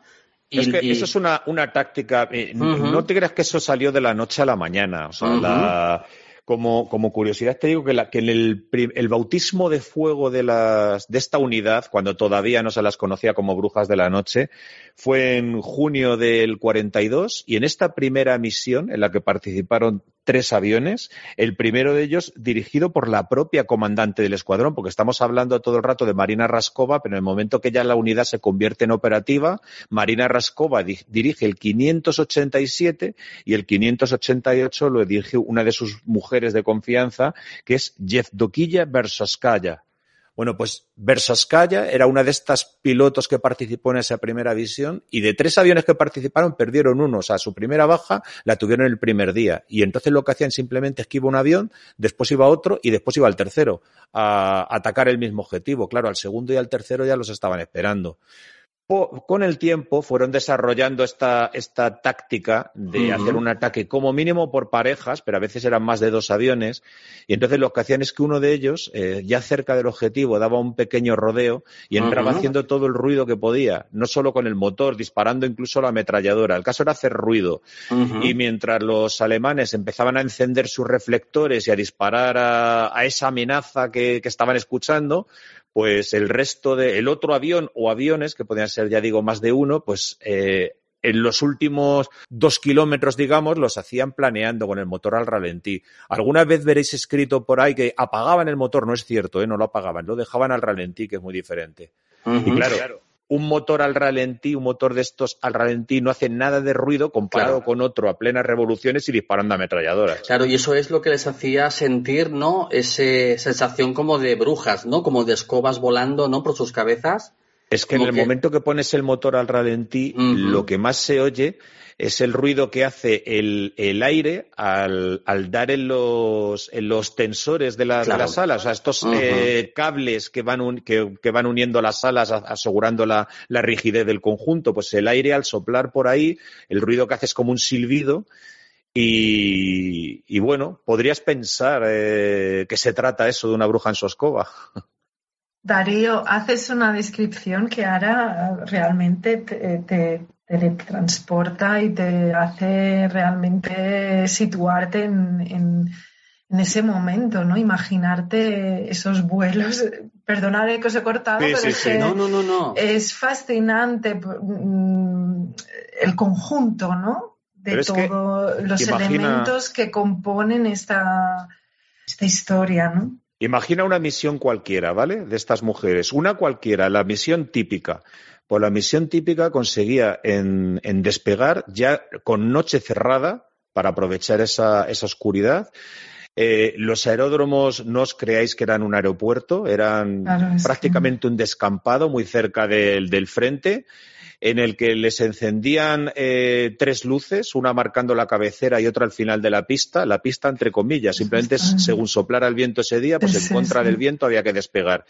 Speaker 2: y,
Speaker 4: es que
Speaker 2: y-
Speaker 4: eso es una, una táctica. eh. No te creas que eso salió de la noche a la mañana. O sea, la- como, como curiosidad te digo que, la- que en el, el bautismo de fuego de, las, de esta unidad, cuando todavía no se las conocía como brujas de la noche, fue en junio del 42 y en esta primera misión en la que participaron tres aviones, el primero de ellos dirigido por la propia comandante del escuadrón, porque estamos hablando todo el rato de Marina Raskova, pero en el momento que ya la unidad se convierte en operativa, Marina Raskova di- dirige el 587 y el 588 lo dirige una de sus mujeres de confianza, que es Yevdokilla Versoskaya. Bueno, pues Versoskaya era una de estas pilotos que participó en esa primera visión y de tres aviones que participaron perdieron uno. O sea, su primera baja la tuvieron el primer día. Y entonces lo que hacían simplemente es que iba un avión, después iba otro y después iba el tercero a atacar el mismo objetivo. Claro, al segundo y al tercero ya los estaban esperando. Con el tiempo fueron desarrollando esta, esta táctica de hacer un ataque como mínimo por parejas, pero a veces eran más de dos aviones. Y entonces lo que hacían es que uno de ellos, eh, ya cerca del objetivo, daba un pequeño rodeo y entraba
Speaker 2: Ujú.
Speaker 4: haciendo todo el ruido que podía, no solo con el motor, disparando incluso la ametralladora. El caso era hacer ruido. Y mientras los alemanes empezaban a encender sus reflectores y a disparar a, a esa amenaza que, que estaban escuchando, pues el resto de, el otro avión o aviones, que podían ser, ya digo, más de uno, pues eh, en los últimos dos kilómetros, digamos, los hacían planeando con el motor al ralentí. Alguna vez veréis escrito por ahí que apagaban el motor, no es cierto, ¿eh? no lo apagaban, lo dejaban al ralentí, que es muy diferente. Y claro, un motor al ralentí, un motor de estos al ralentí no hace nada de ruido comparado con otro a plenas revoluciones y disparando ametralladoras.
Speaker 2: Claro, y eso es lo que les hacía sentir, ¿no? Esa sensación como de brujas, ¿no? Como de escobas volando, ¿no? Por sus cabezas.
Speaker 4: Es que en el momento que pones el motor al ralentí, lo que más se oye es el ruido que hace el, aire al, dar en los, en los tensores de, las alas, o sea, estos eh, cables que van, que, van uniendo las alas asegurando la, rigidez del conjunto, pues el aire al soplar por ahí, el ruido que hace es como un silbido. Y, bueno, podrías pensar eh, que se trata eso de una bruja en su escoba.
Speaker 3: Darío, haces una descripción que ahora realmente te, transporta y te hace realmente situarte en, ese momento, ¿no? Imaginarte esos vuelos. Perdonad que os he cortado, pero es es fascinante mm, el conjunto, ¿no? De todos los elementos que componen esta, esta historia, ¿no?
Speaker 4: Imagina una misión cualquiera, ¿vale? De estas mujeres. Una cualquiera, la misión típica. Pues la misión típica conseguía en, despegar ya con noche cerrada para aprovechar esa, oscuridad. Eh, los aeródromos no os creáis que eran un aeropuerto, eran prácticamente un descampado muy cerca del, del frente en el que les encendían eh, tres luces, una marcando la cabecera y otra al final de la pista, la pista entre comillas, simplemente según soplara el viento ese día, pues en contra del viento había que despegar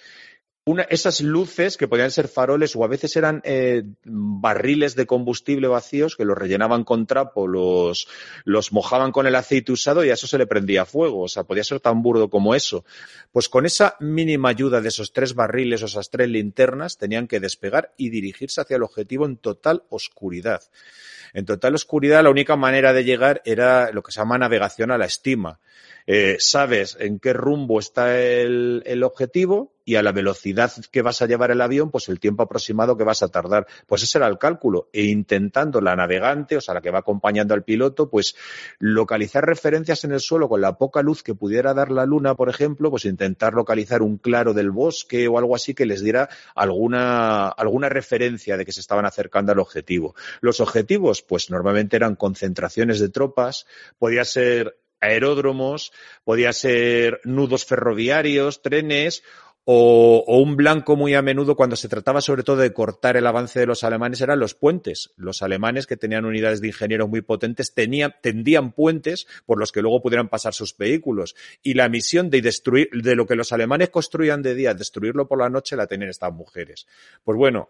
Speaker 4: esas luces que podían ser faroles o a veces eran eh, barriles de combustible vacíos que los rellenaban con trapo, los, los mojaban con el aceite usado y a eso se le prendía fuego. O sea, podía ser tan burdo como eso. Pues con esa mínima ayuda de esos tres barriles o esas tres linternas tenían que despegar y dirigirse hacia el objetivo en total oscuridad. En total oscuridad la única manera de llegar era lo que se llama navegación a la estima. Eh, sabes en qué rumbo está el, el, objetivo y a la velocidad que vas a llevar el avión, pues el tiempo aproximado que vas a tardar. Pues ese era el cálculo. E intentando la navegante, o sea, la que va acompañando al piloto, pues localizar referencias en el suelo con la poca luz que pudiera dar la luna, por ejemplo, pues intentar localizar un claro del bosque o algo así que les diera alguna, alguna referencia de que se estaban acercando al objetivo. Los objetivos, pues normalmente eran concentraciones de tropas, podía ser aeródromos, podía ser nudos ferroviarios, trenes o, un blanco muy a menudo cuando se trataba sobre todo de cortar el avance de los alemanes eran los puentes. Los alemanes que tenían unidades de ingenieros muy potentes tendían puentes por los que luego pudieran pasar sus vehículos. Y la misión de destruir, de lo que los alemanes construían de día, destruirlo por la noche, la tenían estas mujeres. Pues bueno,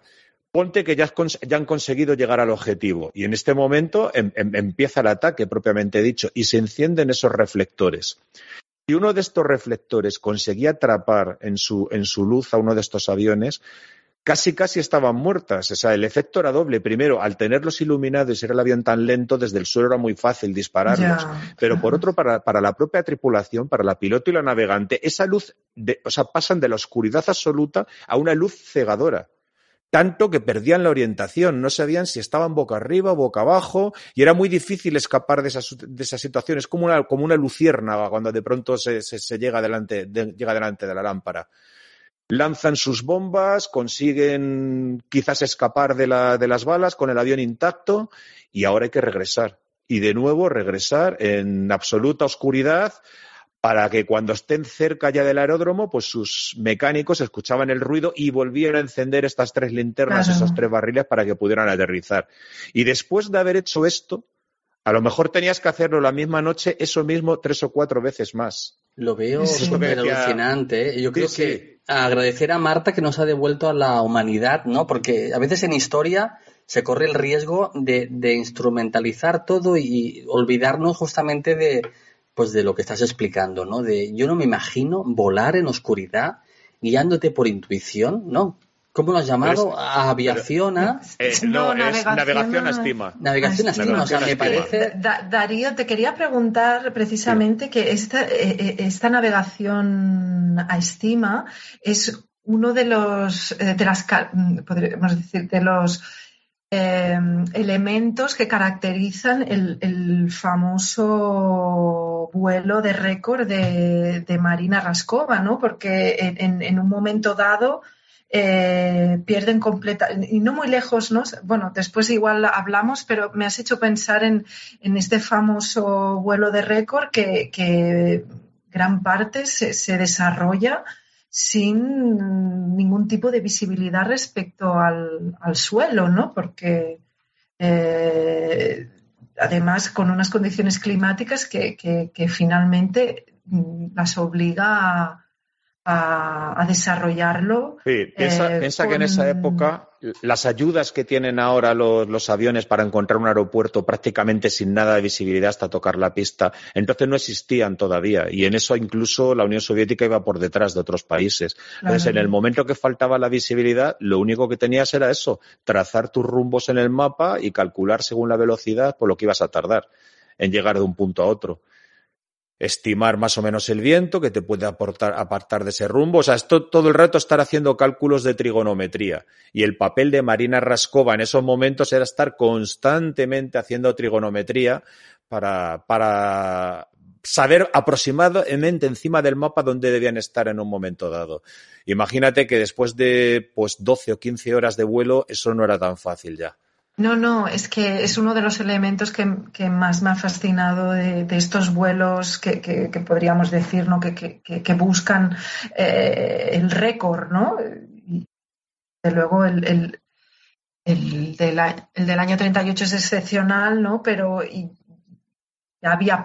Speaker 4: ponte que ya, han conseguido llegar al objetivo y en este momento em, em, empieza el ataque propiamente dicho y se encienden esos reflectores. Si uno de estos reflectores conseguía atrapar en su, en su luz a uno de estos aviones, casi casi estaban muertas. O sea, el efecto era doble. Primero, al tenerlos iluminados y ser el avión tan lento, desde el suelo era muy fácil dispararlos. Pero por otro, para, para, la propia tripulación, para la piloto y la navegante, esa luz, de, o sea, pasan de la oscuridad absoluta a una luz cegadora tanto que perdían la orientación, no sabían si estaban boca arriba boca abajo, y era muy difícil escapar de esa, de esa situación. Es como una, como una luciérnaga cuando de pronto se, se, llega, delante, llega delante de la lámpara. Lanzan sus bombas, consiguen quizás escapar de, la, de las balas con el avión intacto, y ahora hay que regresar. Y de nuevo regresar en absoluta oscuridad para que cuando estén cerca ya del aeródromo, pues sus mecánicos escuchaban el ruido y volvieran a encender estas tres linternas, esos tres barriles para que pudieran aterrizar. Y después de haber hecho esto, a lo mejor tenías que hacerlo la misma noche, eso mismo tres o cuatro veces más.
Speaker 2: Lo veo súper alucinante. ¿eh? Yo creo que agradecer a Marta que nos ha devuelto a la humanidad, ¿no? Porque a veces en historia se corre el riesgo de instrumentalizar todo y olvidarnos justamente de, pues de lo que estás explicando, ¿no? De yo no me imagino volar en oscuridad guiándote por intuición, ¿no? ¿Cómo lo has llamado? aviación a...
Speaker 4: Eh, no, navegación, a estima.
Speaker 2: Navegación a estima, o sea, me parece...
Speaker 3: Darío, te quería preguntar precisamente que esta, eh, eh, esta navegación a estima es uno de los, de las, podríamos decir, de los Em, elementos que caracterizan el, famoso vuelo de récord de, Marina Raskova, ¿no? Porque en, un momento dado eh, pierden completa y no muy lejos, ¿no? Bueno, después igual hablamos, pero me has hecho pensar en, este famoso vuelo de récord que, gran parte se, desarrolla sin ningún tipo de visibilidad respecto al, suelo, ¿no? Porque eh, además con unas condiciones climáticas que, que finalmente mm, las obliga a a, desarrollarlo.
Speaker 4: Sí, piensa, eh, que en esa época las ayudas que tienen ahora los, aviones para encontrar un aeropuerto prácticamente sin nada de visibilidad hasta tocar la pista, entonces no existían todavía y en eso incluso la Unión Soviética iba por detrás de otros países. Entonces, en el momento que faltaba la visibilidad, lo único que tenías era eso, trazar tus rumbos en el mapa y calcular según la velocidad por lo que ibas a tardar en llegar de un punto a otro estimar más o menos el viento que te puede aportar, apartar de ese rumbo. O sea, esto todo el rato estar haciendo cálculos de trigonometría. Y el papel de Marina Rascova en esos momentos era estar constantemente haciendo trigonometría para, para saber aproximadamente encima del mapa dónde debían estar en un momento dado. Imagínate que después de pues 12 o 15 horas de vuelo, eso no era tan fácil ya.
Speaker 3: No, no, es que es uno de los elementos que, más me ha fascinado de, estos vuelos que, podríamos decir, ¿no? Que, buscan eh, el récord, ¿no? Y de luego el, el, el, del, el, del, año 38 es excepcional, ¿no? Pero ya había,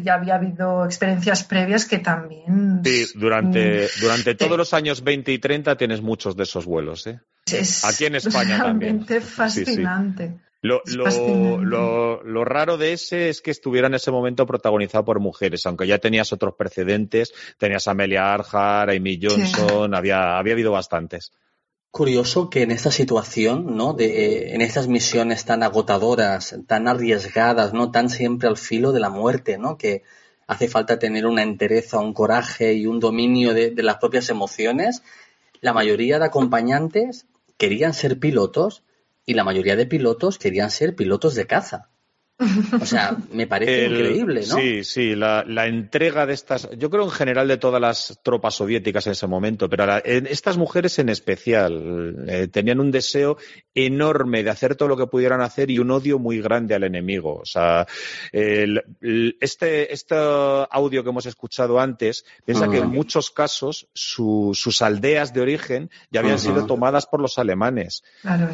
Speaker 3: ya había habido experiencias previas que también...
Speaker 4: Sí, durante, mm, durante todos los años 20 y 30 tienes muchos de esos vuelos, ¿eh? Aquí en España también.
Speaker 3: fascinante.
Speaker 4: Lo, lo, lo, raro de ese es que estuviera en ese momento protagonizado por mujeres, aunque ya tenías otros precedentes, tenías a Amelia Arhart, Amy Johnson, había, había habido bastantes
Speaker 2: curioso que en esta situación, ¿no? De, eh, en estas misiones tan agotadoras, tan arriesgadas, ¿no? Tan siempre al filo de la muerte, ¿no? Que hace falta tener una entereza, un coraje y un dominio de, de las propias emociones. La mayoría de acompañantes querían ser pilotos y la mayoría de pilotos querían ser pilotos de caza. O sea, me parece increíble, ¿no?
Speaker 4: Sí, sí, la, entrega de estas, yo creo en general de todas las tropas soviéticas en ese momento, pero estas mujeres en especial eh, tenían un deseo enorme de hacer todo lo que pudieran hacer y un odio muy grande al enemigo. O sea, este, este audio que hemos escuchado antes piensa que en muchos casos sus aldeas de origen ya habían sido tomadas por los alemanes.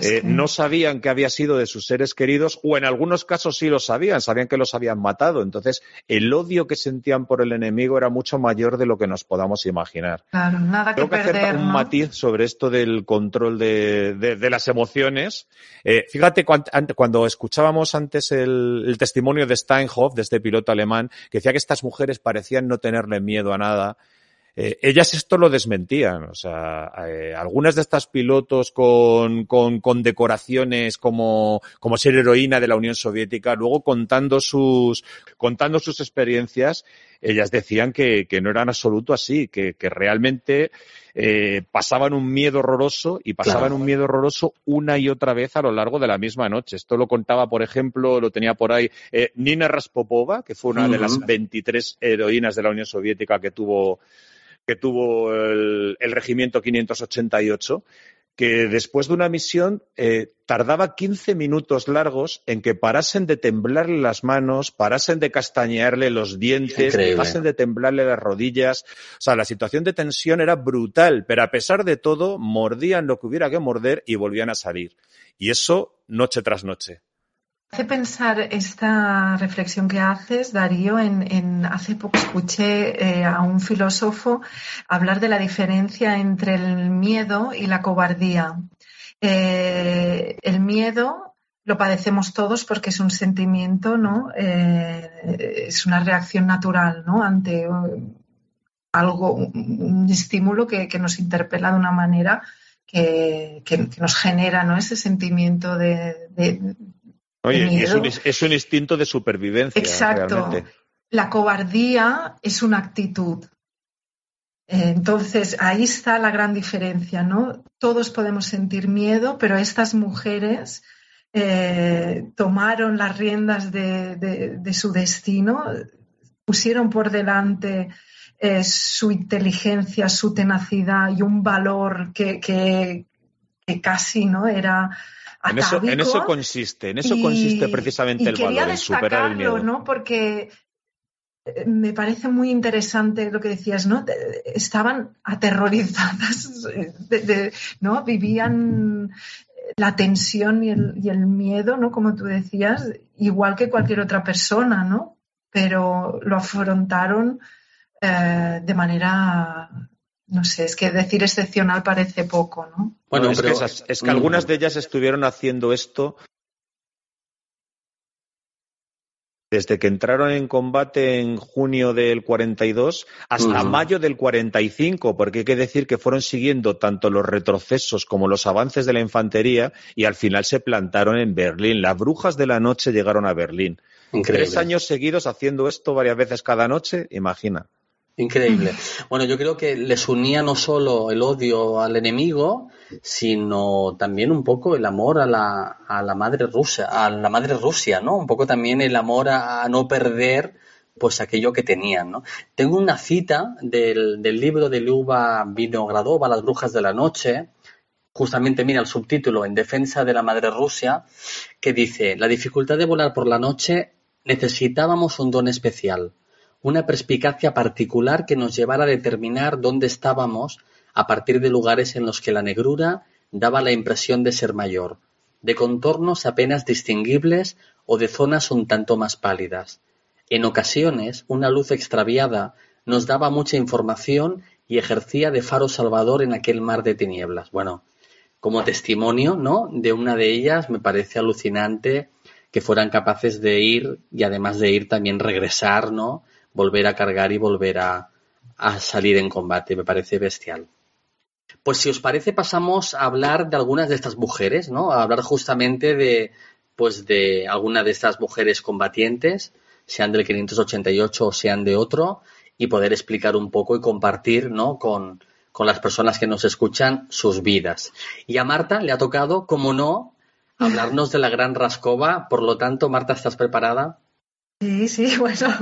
Speaker 4: Eh, no sabían que había sido de sus seres queridos o en algunos casos sí lo sabían, sabían que los habían matado. Entonces, el odio que sentían por el enemigo era mucho mayor de lo que nos podamos imaginar.
Speaker 3: Claro, nada
Speaker 4: que, que hacer un matiz sobre esto del control de, las emociones. Eh, fíjate, cuando, escuchábamos antes el, testimonio de Steinhoff, de este piloto alemán, que decía que estas mujeres parecían no tenerle miedo a nada. Eh, ellas esto lo desmentían. O sea, eh, algunas de estas pilotos con, con, decoraciones como, como ser heroína de la Unión Soviética, luego contando sus, contando sus experiencias, ellas decían que, que no eran absoluto así, que, que realmente eh, pasaban un miedo horroroso y pasaban un miedo horroroso una y otra vez a lo largo de la misma noche. Esto lo contaba, por ejemplo, lo tenía por ahí Nina Raspopova, que fue una de las 23 heroínas de la Unión Soviética que tuvo que tuvo el, regimiento 588, que después de una misión eh, tardaba 15 minutos largos en que parasen de temblarle las manos, parasen de castañearle los dientes, parasen de temblarle las rodillas. O sea, la situación de tensión era brutal, pero a pesar de todo, mordían lo que hubiera que morder y volvían a salir. Y eso noche tras noche
Speaker 3: hace pensar esta reflexión que haces, Darío, en, hace poco escuché eh, a un filósofo hablar de la diferencia entre el miedo y la cobardía. Eh, el miedo lo padecemos todos porque es un sentimiento, ¿no? Eh, es una reacción natural, ¿no? Ante algo, un, estímulo que, nos interpela de una manera que, nos genera, ¿no? Ese sentimiento de
Speaker 4: Oye, es un, instinto de supervivencia.
Speaker 3: Exacto. La cobardía es una actitud. Entonces, ahí está la gran diferencia, ¿no? Todos podemos sentir miedo, pero estas mujeres eh, tomaron las riendas de, su destino pusieron por delante eh, su inteligencia, su tenacidad y un valor que, que, casi no era
Speaker 4: en eso, en eso, consiste, en eso consiste precisamente el valor, en superar el miedo.
Speaker 3: ¿no? Porque eh, me parece muy interesante lo que decías, ¿no? Estaban aterrorizadas, ¿no? Vivían la tensión y el, y el, miedo, ¿no? Como tú decías, igual que cualquier otra persona, ¿no? Pero lo afrontaron eh, de manera, no sé, es que decir excepcional parece poco, ¿no?
Speaker 4: Bueno, es, que es que algunas de ellas estuvieron haciendo esto desde que entraron en combate en junio del 42 hasta mayo del 45, porque hay que decir que fueron siguiendo tanto los retrocesos como los avances de la infantería y al final se plantaron en Berlín. Las brujas de la noche llegaron a Berlín. Tres años seguidos haciendo esto varias veces cada noche, imagina.
Speaker 2: Increíble. Bueno, yo creo que les unía no solo el odio al enemigo, sino también un poco el amor a la, a la madre Rusia, a la madre Rusia, ¿no? Un poco también el amor a, no perder pues aquello que tenían, ¿no? Tengo una cita del, del libro de Luba Vinogradova, Las brujas de la noche, justamente mira el subtítulo En defensa de la madre Rusia, que dice, la dificultad de volar por la noche necesitábamos un don especial una perspicacia particular que nos llevara a determinar dónde estábamos a partir de lugares en los que la negrura daba la impresión de ser mayor, de contornos apenas distinguibles o de zonas un tanto más pálidas. En ocasiones, una luz extraviada nos daba mucha información y ejercía de faro salvador en aquel mar de tinieblas. Bueno, como testimonio, ¿no? De una de ellas me parece alucinante que fueran capaces de ir y además de ir también regresar, ¿no? Volver a cargar y volver a, salir en combate. Me parece bestial. Pues si os parece pasamos a hablar de algunas de estas mujeres, ¿no? A hablar justamente de, pues de alguna de estas mujeres combatientes, sean del 588 o sean de otro, y poder explicar un poco y compartir, ¿no? Con, con las personas que nos escuchan sus vidas. Y a Marta le ha tocado, como no, hablarnos de la gran Rascova. Por lo tanto, Marta, ¿estás preparada?
Speaker 3: Sí, sí, bueno,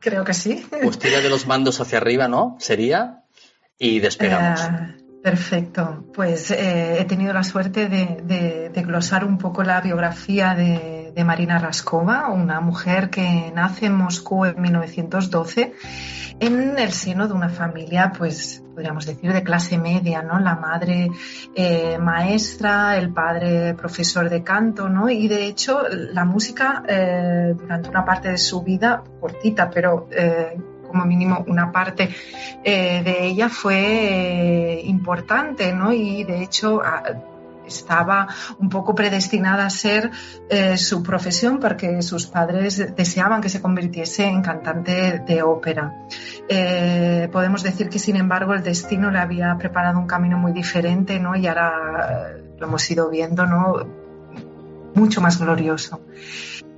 Speaker 3: creo que sí.
Speaker 2: Pues tira de los mandos hacia arriba, ¿no? Sería. Y despegamos.
Speaker 3: Eh, perfecto. Pues eh, he tenido la suerte de, de, glosar un poco la biografía de, de Marina Raskova, una mujer que nace en Moscú en 1912 en el seno de una familia, pues podríamos decir, de clase media, ¿no? La madre eh, maestra, el padre profesor de canto, ¿no? Y de hecho, la música eh, durante una parte de su vida, cortita, pero eh, como mínimo una parte de ella fue importante, ¿no? Y de hecho, estaba un poco predestinada a ser eh, su profesión porque sus padres deseaban que se convirtiese en cantante de ópera. Eh, podemos decir que, sin embargo, el destino le había preparado un camino muy diferente ¿no? y ahora lo hemos ido viendo ¿no? mucho más glorioso.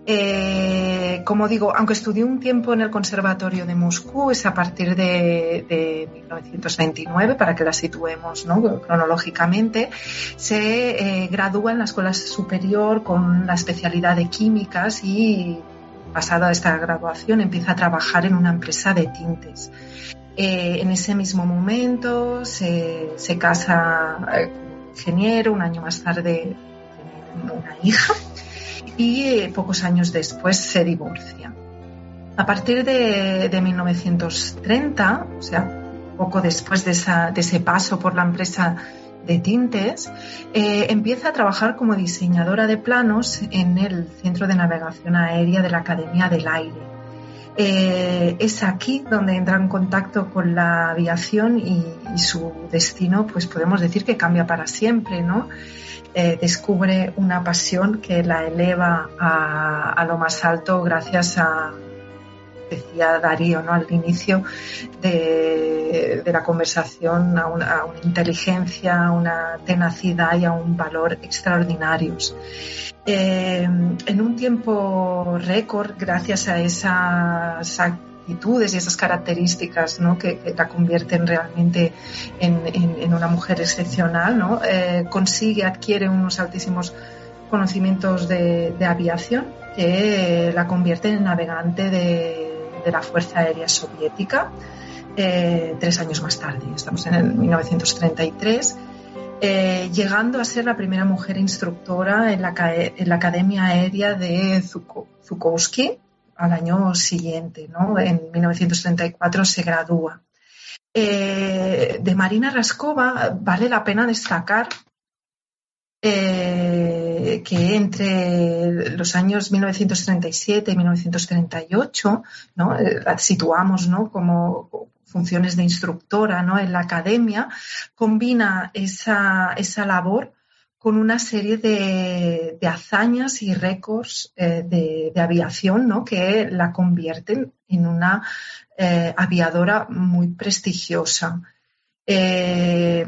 Speaker 3: Eh, como digo, aunque estudié un tiempo en el Conservatorio de Moscú, es a partir de, 1929, para que la situemos cronológicamente, se eh, gradúa en la escuela superior con la especialidad de químicas y, pasada esta graduación, empieza a trabajar en una empresa de tintes. Eh, en ese mismo momento se, se casa ingeniero, un año más tarde una hija y eh, pocos años después se divorcia. A partir de, 1930, o sea, poco después de, ese paso por la empresa de tintes, eh, empieza a trabajar como diseñadora de planos en el Centro de Navegación Aérea de la Academia del Aire. Eh, es aquí donde entra en contacto con la aviación y, su destino, pues podemos decir que cambia para siempre, ¿no? Eh, descubre una pasión que la eleva a, lo más alto gracias a, decía Darío ¿no? al inicio de, la conversación, a una, inteligencia, a una tenacidad y a un valor extraordinarios. Eh, en un tiempo récord, gracias a esas actitudes y esas características ¿no? que, la convierten realmente en, una mujer excepcional, ¿no? Eh, consigue, adquiere unos altísimos conocimientos de, aviación que la convierte en navegante de, de la Fuerza Aérea Soviética, tres años más tarde, estamos en el 1933. llegando a ser la primera mujer instructora en la, en la Academia Aérea de Zhukovsky al año siguiente, ¿no? en 1934 se gradúa. Eh, de Marina Raskova vale la pena destacar eh, que entre los años 1937 y 1938 ¿no? Eh, situamos como funciones de instructora en la academia, combina esa, labor con una serie de, hazañas y récords de, de, aviación que la convierten en una eh, aviadora muy prestigiosa. Eh,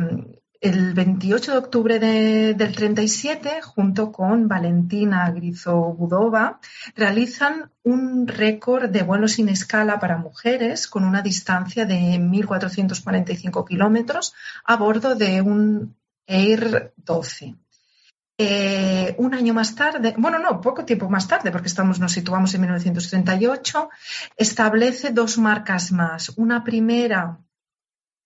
Speaker 3: el 28 de octubre del 37, junto con Valentina Grizobudova, realizan un récord de vuelo sin escala para mujeres con una distancia de 1.445 kilómetros a bordo de un Air 12. Eh, un año más tarde, bueno, no, poco tiempo más tarde, porque estamos, nos situamos en 1938, establece dos marcas más. Una primera,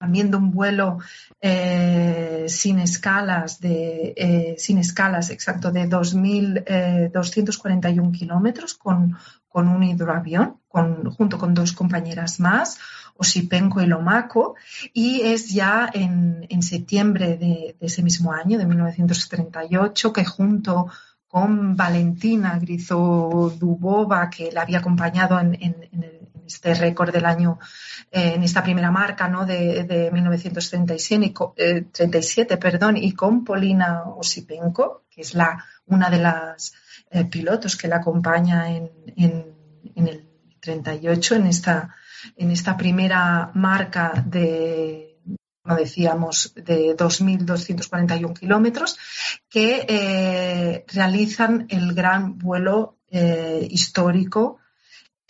Speaker 3: también de un vuelo eh, sin escalas, de, eh, sin escalas, exacto, de 2.241 kilómetros con, con un hidroavión, con, junto con dos compañeras más, Osipenko y Lomaco, y es ya en, septiembre de, ese mismo año, de 1938, que junto con Valentina Grizodubova, que la había acompañado en, este récord del año, eh, en esta primera marca ¿no? de, 1937, eh, perdón, y con Polina Osipenko, que es la, una de las eh, pilotos que la acompaña en, en el 38 en esta en esta primera marca de, como decíamos, de 2.241 kilómetros, que realizan el gran vuelo histórico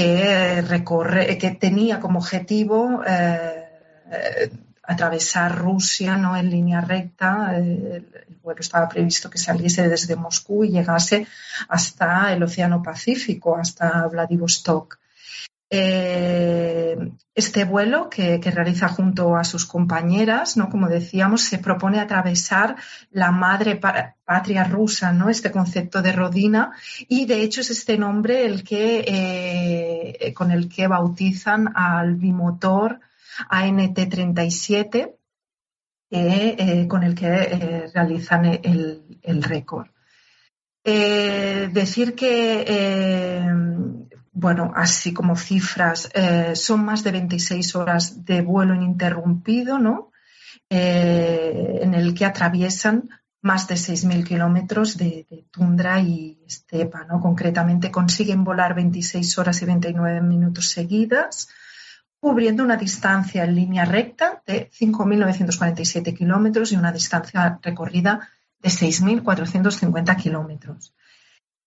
Speaker 3: que recorre, que tenía como objetivo eh, atravesar Rusia ¿no? en línea recta. El, vuelo estaba previsto que saliese desde Moscú y llegase hasta el Océano Pacífico, hasta Vladivostok. Eh, este vuelo que, realiza junto a sus compañeras, ¿no? como decíamos, se propone atravesar la madre patria rusa, ¿no? este concepto de Rodina, y de hecho es este nombre el que, eh, con el que bautizan al bimotor ANT-37, eh, con el que realizan el récord. decir que bueno, así como cifras, eh, son más de 26 horas de vuelo ininterrumpido, ¿no? Eh, en el que atraviesan más de 6.000 kilómetros de, tundra y estepa, ¿no? Concretamente consiguen volar 26 horas y 29 minutos seguidas, cubriendo una distancia en línea recta de 5.947 kilómetros y una distancia recorrida de 6.450 kilómetros.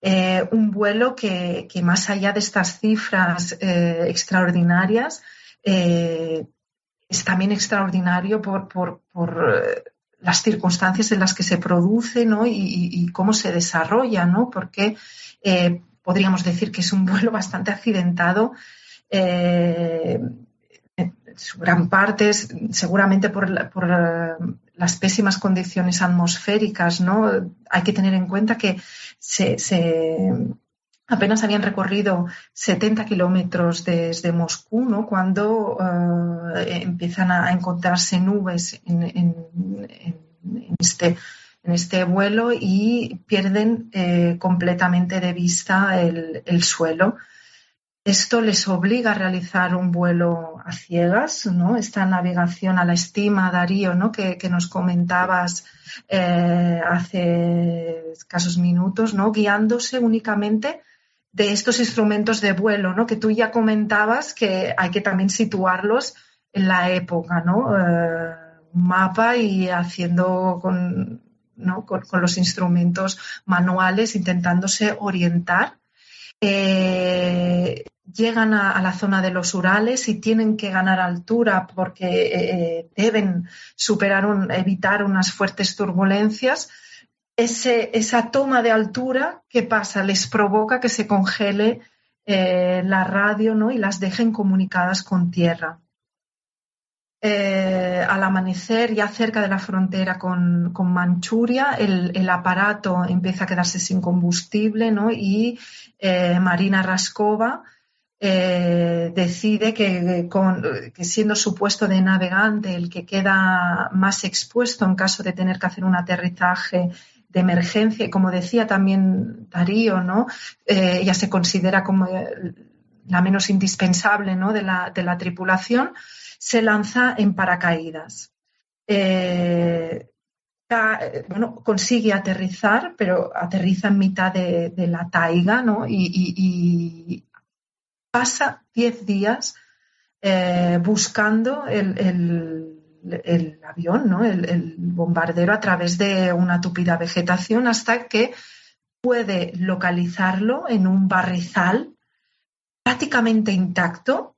Speaker 3: Eh, un vuelo que, más allá de estas cifras eh, extraordinarias, eh, es también extraordinario por, las circunstancias en las que se produce y, cómo se desarrolla, ¿no? porque podríamos decir que es un vuelo bastante accidentado su gran parte seguramente por, las pésimas condiciones atmosféricas, ¿no? Hay que tener en cuenta que se, apenas habían recorrido 70 kilómetros desde Moscú, ¿no? Cuando eh, empiezan a encontrarse nubes en, este, en este vuelo y pierden eh, completamente de vista el suelo. Esto les obliga a realizar un vuelo a ciegas, ¿no? Esta navegación a la estima, Darío, ¿no? Que, nos comentabas eh, hace escasos minutos, ¿no? Guiándose únicamente de estos instrumentos de vuelo, ¿no? Que tú ya comentabas que hay que también situarlos en la época, ¿no? Eh, un mapa y haciendo con, con los instrumentos manuales, intentándose orientar eh, llegan a, la zona de los Urales y tienen que ganar altura porque eh, deben superar, evitar unas fuertes turbulencias. esa toma de altura, ¿qué pasa? Les provoca que se congele eh, la radio ¿no? y las dejen comunicadas con tierra. Eh, al amanecer, ya cerca de la frontera con, Manchuria, el, aparato empieza a quedarse sin combustible ¿no? y Marina Raskova decide que, que, siendo su puesto de navegante el que queda más expuesto en caso de tener que hacer un aterrizaje de emergencia, y como decía también Darío, ¿no? Eh, ella se considera como eh, la menos indispensable ¿no? de, la, de, la, tripulación, se lanza en paracaídas. Eh, bueno, consigue aterrizar, pero aterriza en mitad de, la taiga ¿no? y, pasa 10 días buscando el avión, ¿no? el, bombardero a través de una tupida vegetación hasta que puede localizarlo en un barrizal prácticamente intacto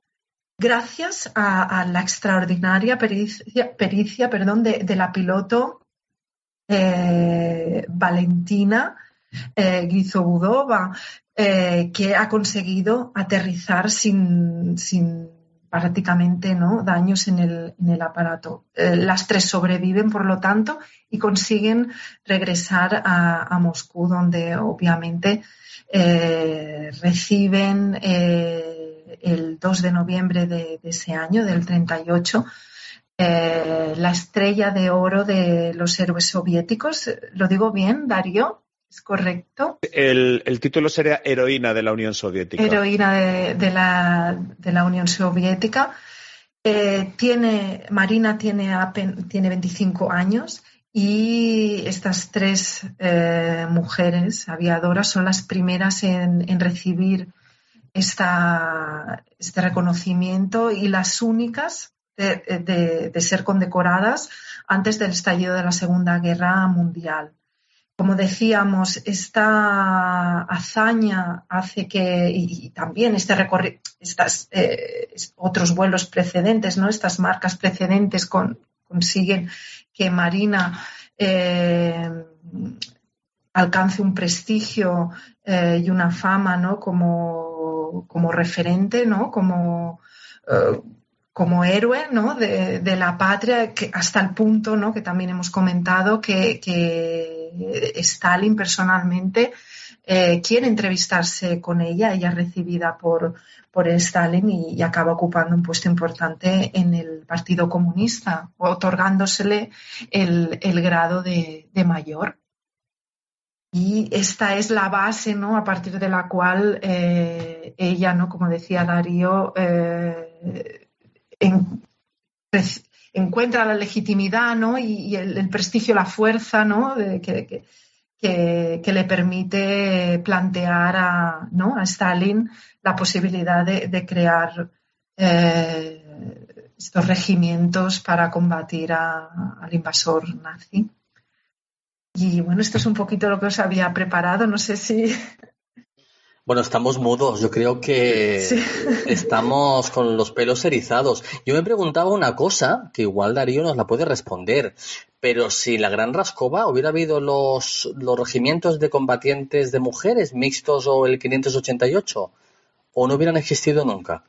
Speaker 3: gracias a, la extraordinaria pericia, perdón, de, la piloto eh, Valentina eh, eh, que ha conseguido aterrizar sin, prácticamente daños en el, aparato. Eh, las tres sobreviven, por lo tanto, y consiguen regresar a, Moscú, donde obviamente eh, reciben el 2 de noviembre de, de, ese año, del 38, la estrella de oro de los héroes soviéticos. ¿Lo digo bien, Darío? ¿Es correcto?
Speaker 4: El, título sería Heroína de la Unión Soviética.
Speaker 3: Heroína de, la, Unión Soviética. Eh, tiene, Marina tiene, tiene 25 años y estas tres eh, mujeres aviadoras son las primeras en, recibir esta, este reconocimiento y las únicas de, ser condecoradas antes del estallido de la Segunda Guerra Mundial como decíamos, esta hazaña hace que, y, también este recorrido, estas, eh, otros vuelos precedentes, ¿no? Estas marcas precedentes consiguen que Marina eh, alcance un prestigio eh, y una fama, ¿no? Como, como referente, ¿no? Como, como héroe ¿no? de, la patria, que hasta el punto ¿no? que también hemos comentado que, Stalin personalmente eh, quiere entrevistarse con ella, ella es recibida por, por Stalin y, acaba ocupando un puesto importante en el Partido Comunista, otorgándosele el, grado de, mayor. Y esta es la base, ¿no? A partir de la cual eh, ella, ¿no? Como decía Darío, eh, encuentra la legitimidad y, el, prestigio, la fuerza ¿no? que, le permite plantear a, ¿no? a Stalin la posibilidad de, crear eh, estos regimientos para combatir al invasor nazi. Y bueno, esto es un poquito lo que os había preparado. No sé si
Speaker 2: bueno, estamos mudos. Yo creo que estamos con los pelos erizados. Yo me preguntaba una cosa, que igual Darío nos la puede responder. Pero si la Gran Rascova hubiera habido los, los regimientos de combatientes de mujeres mixtos o el 588, o no hubieran existido nunca.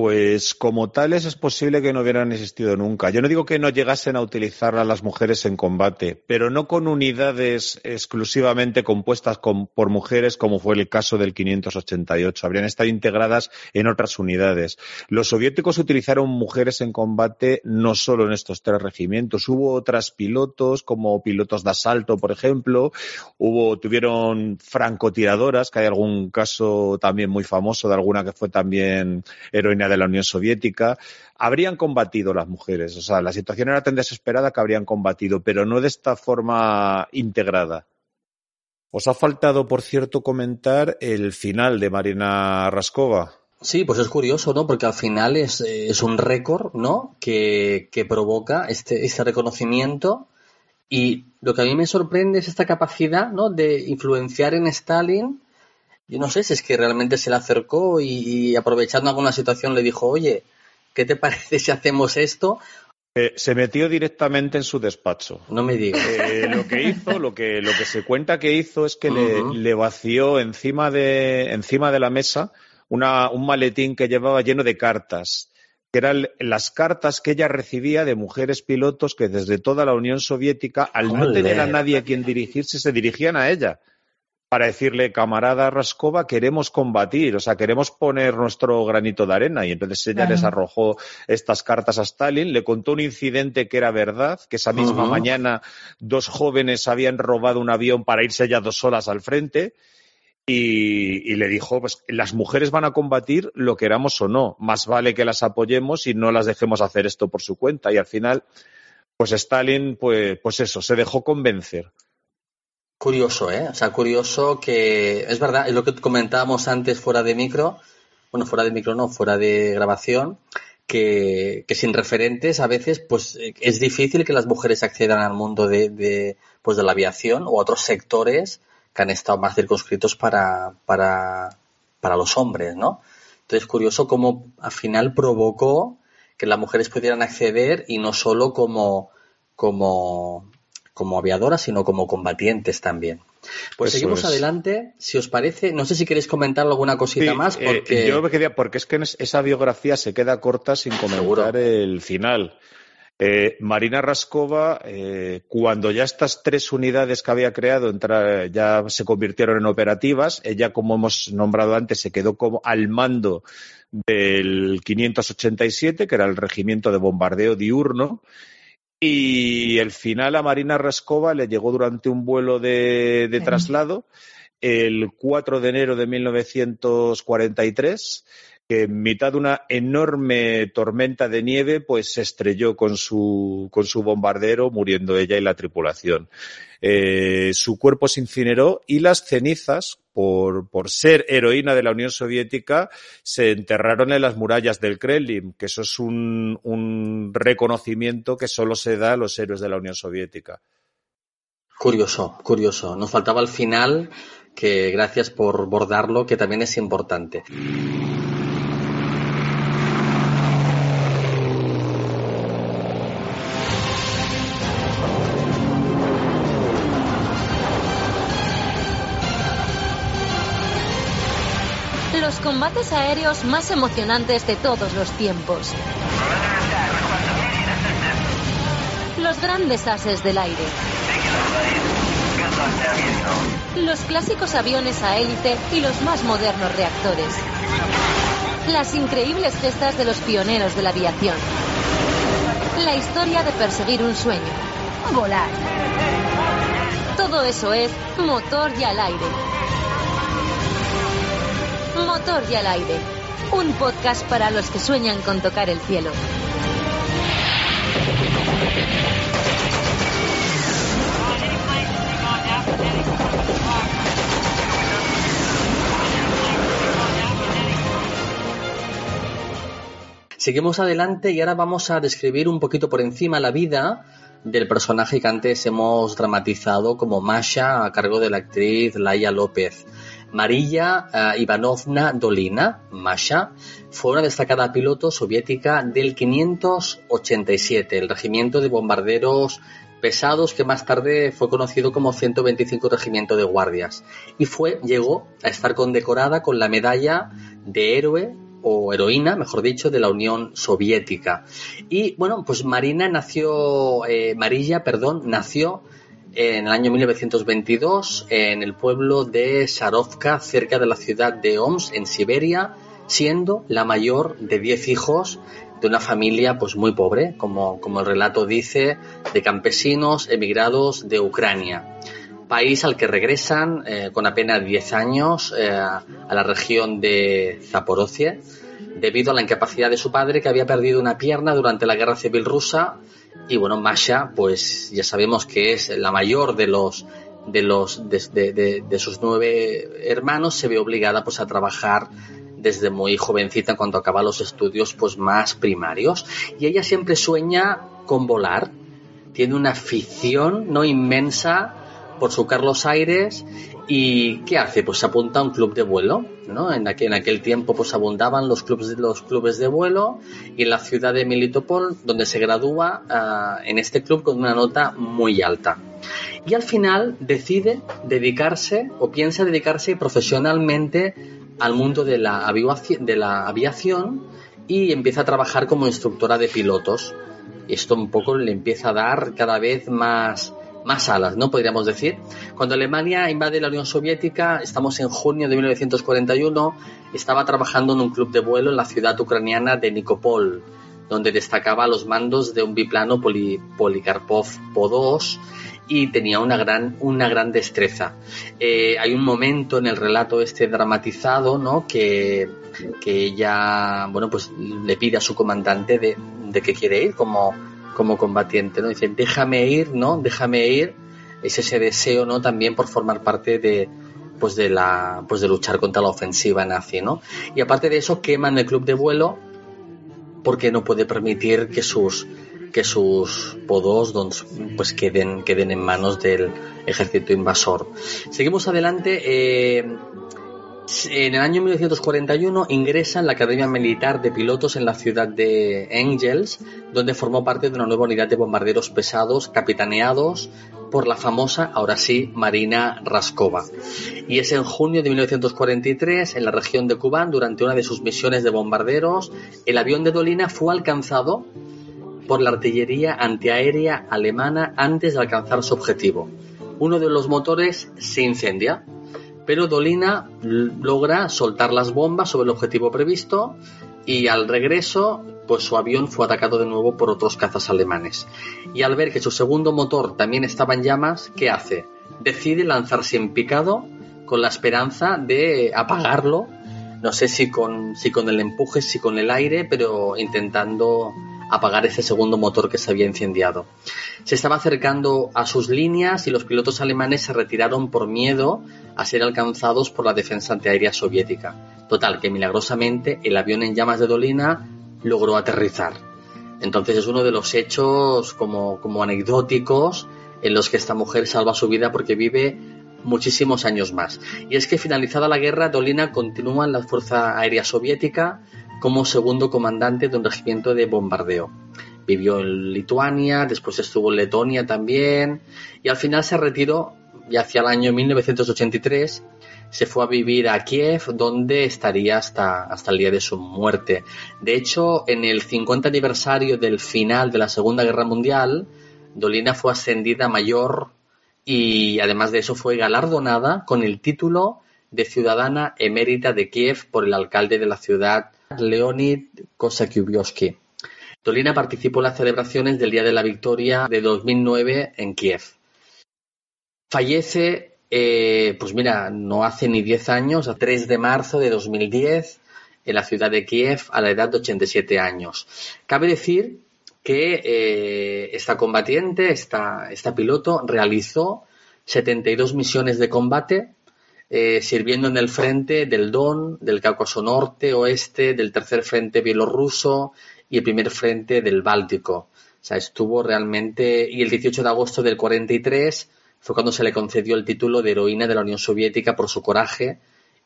Speaker 4: Pues como tales es posible que no hubieran existido nunca. Yo no digo que no llegasen a utilizar a las mujeres en combate, pero no con unidades exclusivamente compuestas por mujeres como fue el caso del 588. Habrían estado integradas en otras unidades. Los soviéticos utilizaron mujeres en combate no solo en estos tres regimientos. Hubo otras pilotos como pilotos de asalto, por ejemplo. Hubo, tuvieron francotiradoras, que hay algún caso también muy famoso de alguna que fue también heroína de la Unión Soviética, habrían combatido las mujeres. O sea, la situación era tan desesperada que habrían combatido, pero no de esta forma integrada. Os ha faltado, por cierto, comentar el final de Marina Raskova.
Speaker 2: Sí, pues es curioso, ¿no? Porque al final es, es un récord, ¿no? Que, que provoca este, este reconocimiento. Y lo que a mí me sorprende es esta capacidad, ¿no? De influenciar en Stalin yo no sé si es que realmente se le acercó y, aprovechando alguna situación le dijo, oye, ¿qué te parece si hacemos esto?
Speaker 4: se metió directamente en su despacho.
Speaker 2: No me digas.
Speaker 4: Eh, lo que hizo, lo que, lo que se cuenta que hizo es que le, le, vació encima de, encima de la mesa una, un maletín que llevaba lleno de cartas, que eran las cartas que ella recibía de mujeres pilotos que desde toda la Unión Soviética, al no tener a nadie a quien dirigirse, se dirigían a ella para decirle, camarada Raskova, queremos combatir, o sea, queremos poner nuestro granito de arena. Y entonces ella les arrojó estas cartas a Stalin, le contó un incidente que era verdad, que esa misma mañana dos jóvenes habían robado un avión para irse ya dos horas al frente. Y, le dijo, pues las mujeres van a combatir lo queramos o no, más vale que las apoyemos y no las dejemos hacer esto por su cuenta. Y al final, pues Stalin, pues, pues eso, se dejó convencer.
Speaker 2: Curioso, ¿eh? O sea, curioso que es verdad, es lo que comentábamos antes fuera de micro, bueno, fuera de micro no, fuera de grabación, que, que sin referentes a veces pues es difícil que las mujeres accedan al mundo de, de, pues, de la aviación o a otros sectores que han estado más circunscritos para, para, para los hombres, ¿no? Entonces, curioso cómo al final provocó que las mujeres pudieran acceder y no solo como, como como aviadoras, sino como combatientes también. Pues seguimos adelante, si os parece. No sé si queréis comentar alguna cosita más.
Speaker 4: Eh, porque... yo me quería, porque es que esa biografía se queda corta sin comentar el final. Eh, Marina Raskova, eh, cuando ya estas tres unidades que había creado ya se convirtieron en operativas, ella, como hemos nombrado antes, se quedó como al mando del 587, que era el regimiento de bombardeo diurno, y el final a Marina Rascova le llegó durante un vuelo de, traslado el 4 de enero de 1943 que en mitad de una enorme tormenta de nieve, pues se estrelló con su, con su bombardero, muriendo ella y la tripulación. Eh, su cuerpo se incineró y las cenizas, por, por, ser heroína de la Unión Soviética, se enterraron en las murallas del Kremlin, que eso es un, un reconocimiento que solo se da a los héroes de la Unión Soviética.
Speaker 2: Curioso, curioso. Nos faltaba al final, que gracias por bordarlo, que también es importante.
Speaker 6: Combates aéreos más emocionantes de todos los tiempos. Los grandes ases del aire. Los clásicos aviones a élite y los más modernos reactores. Las increíbles gestas de los pioneros de la aviación. La historia de perseguir un sueño. Volar. Todo eso es motor y al aire Motor y al aire. Un podcast para los que sueñan con tocar el cielo.
Speaker 2: Seguimos adelante y ahora vamos a describir un poquito por encima la vida del personaje que antes hemos dramatizado como Masha a cargo de la actriz Laia López. María eh, Ivanovna Dolina, Masha, fue una destacada piloto soviética del 587, el regimiento de bombarderos pesados que más tarde fue conocido como 125 Regimiento de Guardias y fue llegó a estar condecorada con la medalla de héroe o heroína, mejor dicho, de la Unión Soviética. Y bueno, pues Marina nació, eh, Marilla, perdón, nació en el año 1922 en el pueblo de Sarovka, cerca de la ciudad de Omsk, en Siberia, siendo la mayor de 10 hijos de una familia pues muy pobre, como, como el relato dice, de campesinos emigrados de Ucrania, país al que regresan eh, con apenas 10 años eh, a la región de Zaporozhye, debido a la incapacidad de su padre que había perdido una pierna durante la guerra civil rusa y bueno, Masha, pues ya sabemos que es la mayor de los de los de, sus nueve hermanos, se ve obligada pues a trabajar desde muy jovencita cuando acaba los estudios pues más primarios. Y ella siempre sueña con volar. Tiene una afición no inmensa por su Carlos Aires ¿Y qué hace? Pues se apunta a un club de vuelo, ¿no? En aquel, tiempo pues abundaban los clubes, los clubes de vuelo y en la ciudad de Militopol, donde se gradúa ah, en este club con una nota muy alta. Y al final decide dedicarse o piensa dedicarse profesionalmente al mundo de la, aviación, de la aviación y empieza a trabajar como instructora de pilotos. Esto un poco le empieza a dar cada vez más más alas, ¿no? Podríamos decir. Cuando Alemania invade la Unión Soviética, estamos en junio de 1941, estaba trabajando en un club de vuelo en la ciudad ucraniana de Nikopol, donde destacaba los mandos de un biplano Polikarpov Po-2 y tenía una gran, una gran destreza. Eh, hay un momento en el relato este dramatizado, ¿no? Que, que ella, bueno, pues le pide a su comandante de, de que quiere ir como como combatiente, ¿no? Dicen, déjame ir, ¿no? Déjame ir. Es ese deseo, ¿no? También por formar parte de, pues de la, pues de luchar contra la ofensiva nazi, ¿no? Y aparte de eso, queman el club de vuelo porque no puede permitir que sus, que sus podos pues queden, queden en manos del ejército invasor. Seguimos adelante. Eh, en el año 1941 ingresa en la Academia Militar de Pilotos en la ciudad de Angels, donde formó parte de una nueva unidad de bombarderos pesados capitaneados por la famosa, ahora sí, Marina Raskova. Y es en junio de 1943, en la región de Kubán, durante una de sus misiones de bombarderos, el avión de Dolina fue alcanzado por la artillería antiaérea alemana antes de alcanzar su objetivo. Uno de los motores se incendia pero Dolina logra soltar las bombas sobre el objetivo previsto y al regreso pues su avión fue atacado de nuevo por otros cazas alemanes. Y al ver que su segundo motor también estaba en llamas, ¿qué hace? Decide lanzarse en picado con la esperanza de apagarlo, no sé si con, si con el empuje, si con el aire, pero intentando apagar ese segundo motor que se había incendiado. Se estaba acercando a sus líneas y los pilotos alemanes se retiraron por miedo a ser alcanzados por la defensa antiaérea soviética. Total, que milagrosamente el avión en llamas de Dolina logró aterrizar. Entonces es uno de los hechos como, como anecdóticos en los que esta mujer salva su vida porque vive muchísimos años más. Y es que finalizada la guerra, Dolina continúa en la Fuerza Aérea Soviética como segundo comandante de un regimiento de bombardeo. Vivió en Lituania, después estuvo en Letonia también y al final se retiró y hacia el año 1983 se fue a vivir a Kiev, donde estaría hasta, hasta el día de su muerte. De hecho, en el 50 aniversario del final de la Segunda Guerra Mundial, Dolina fue ascendida mayor y además de eso fue galardonada con el título de ciudadana emérita de Kiev por el alcalde de la ciudad, Leonid Kosakiubioski. Dolina participó en las celebraciones del Día de la Victoria de 2009 en Kiev. Fallece, eh, pues mira, no hace ni 10 años, a 3 de marzo de 2010, en la ciudad de Kiev, a la edad de 87 años. Cabe decir que eh, esta combatiente, esta, esta piloto, realizó 72 misiones de combate eh, sirviendo en el frente del Don, del Cáucaso Norte, Oeste, del Tercer Frente Bielorruso y el Primer Frente del Báltico. O sea, estuvo realmente. Y el 18 de agosto del 43 fue cuando se le concedió el título de heroína de la Unión Soviética por su coraje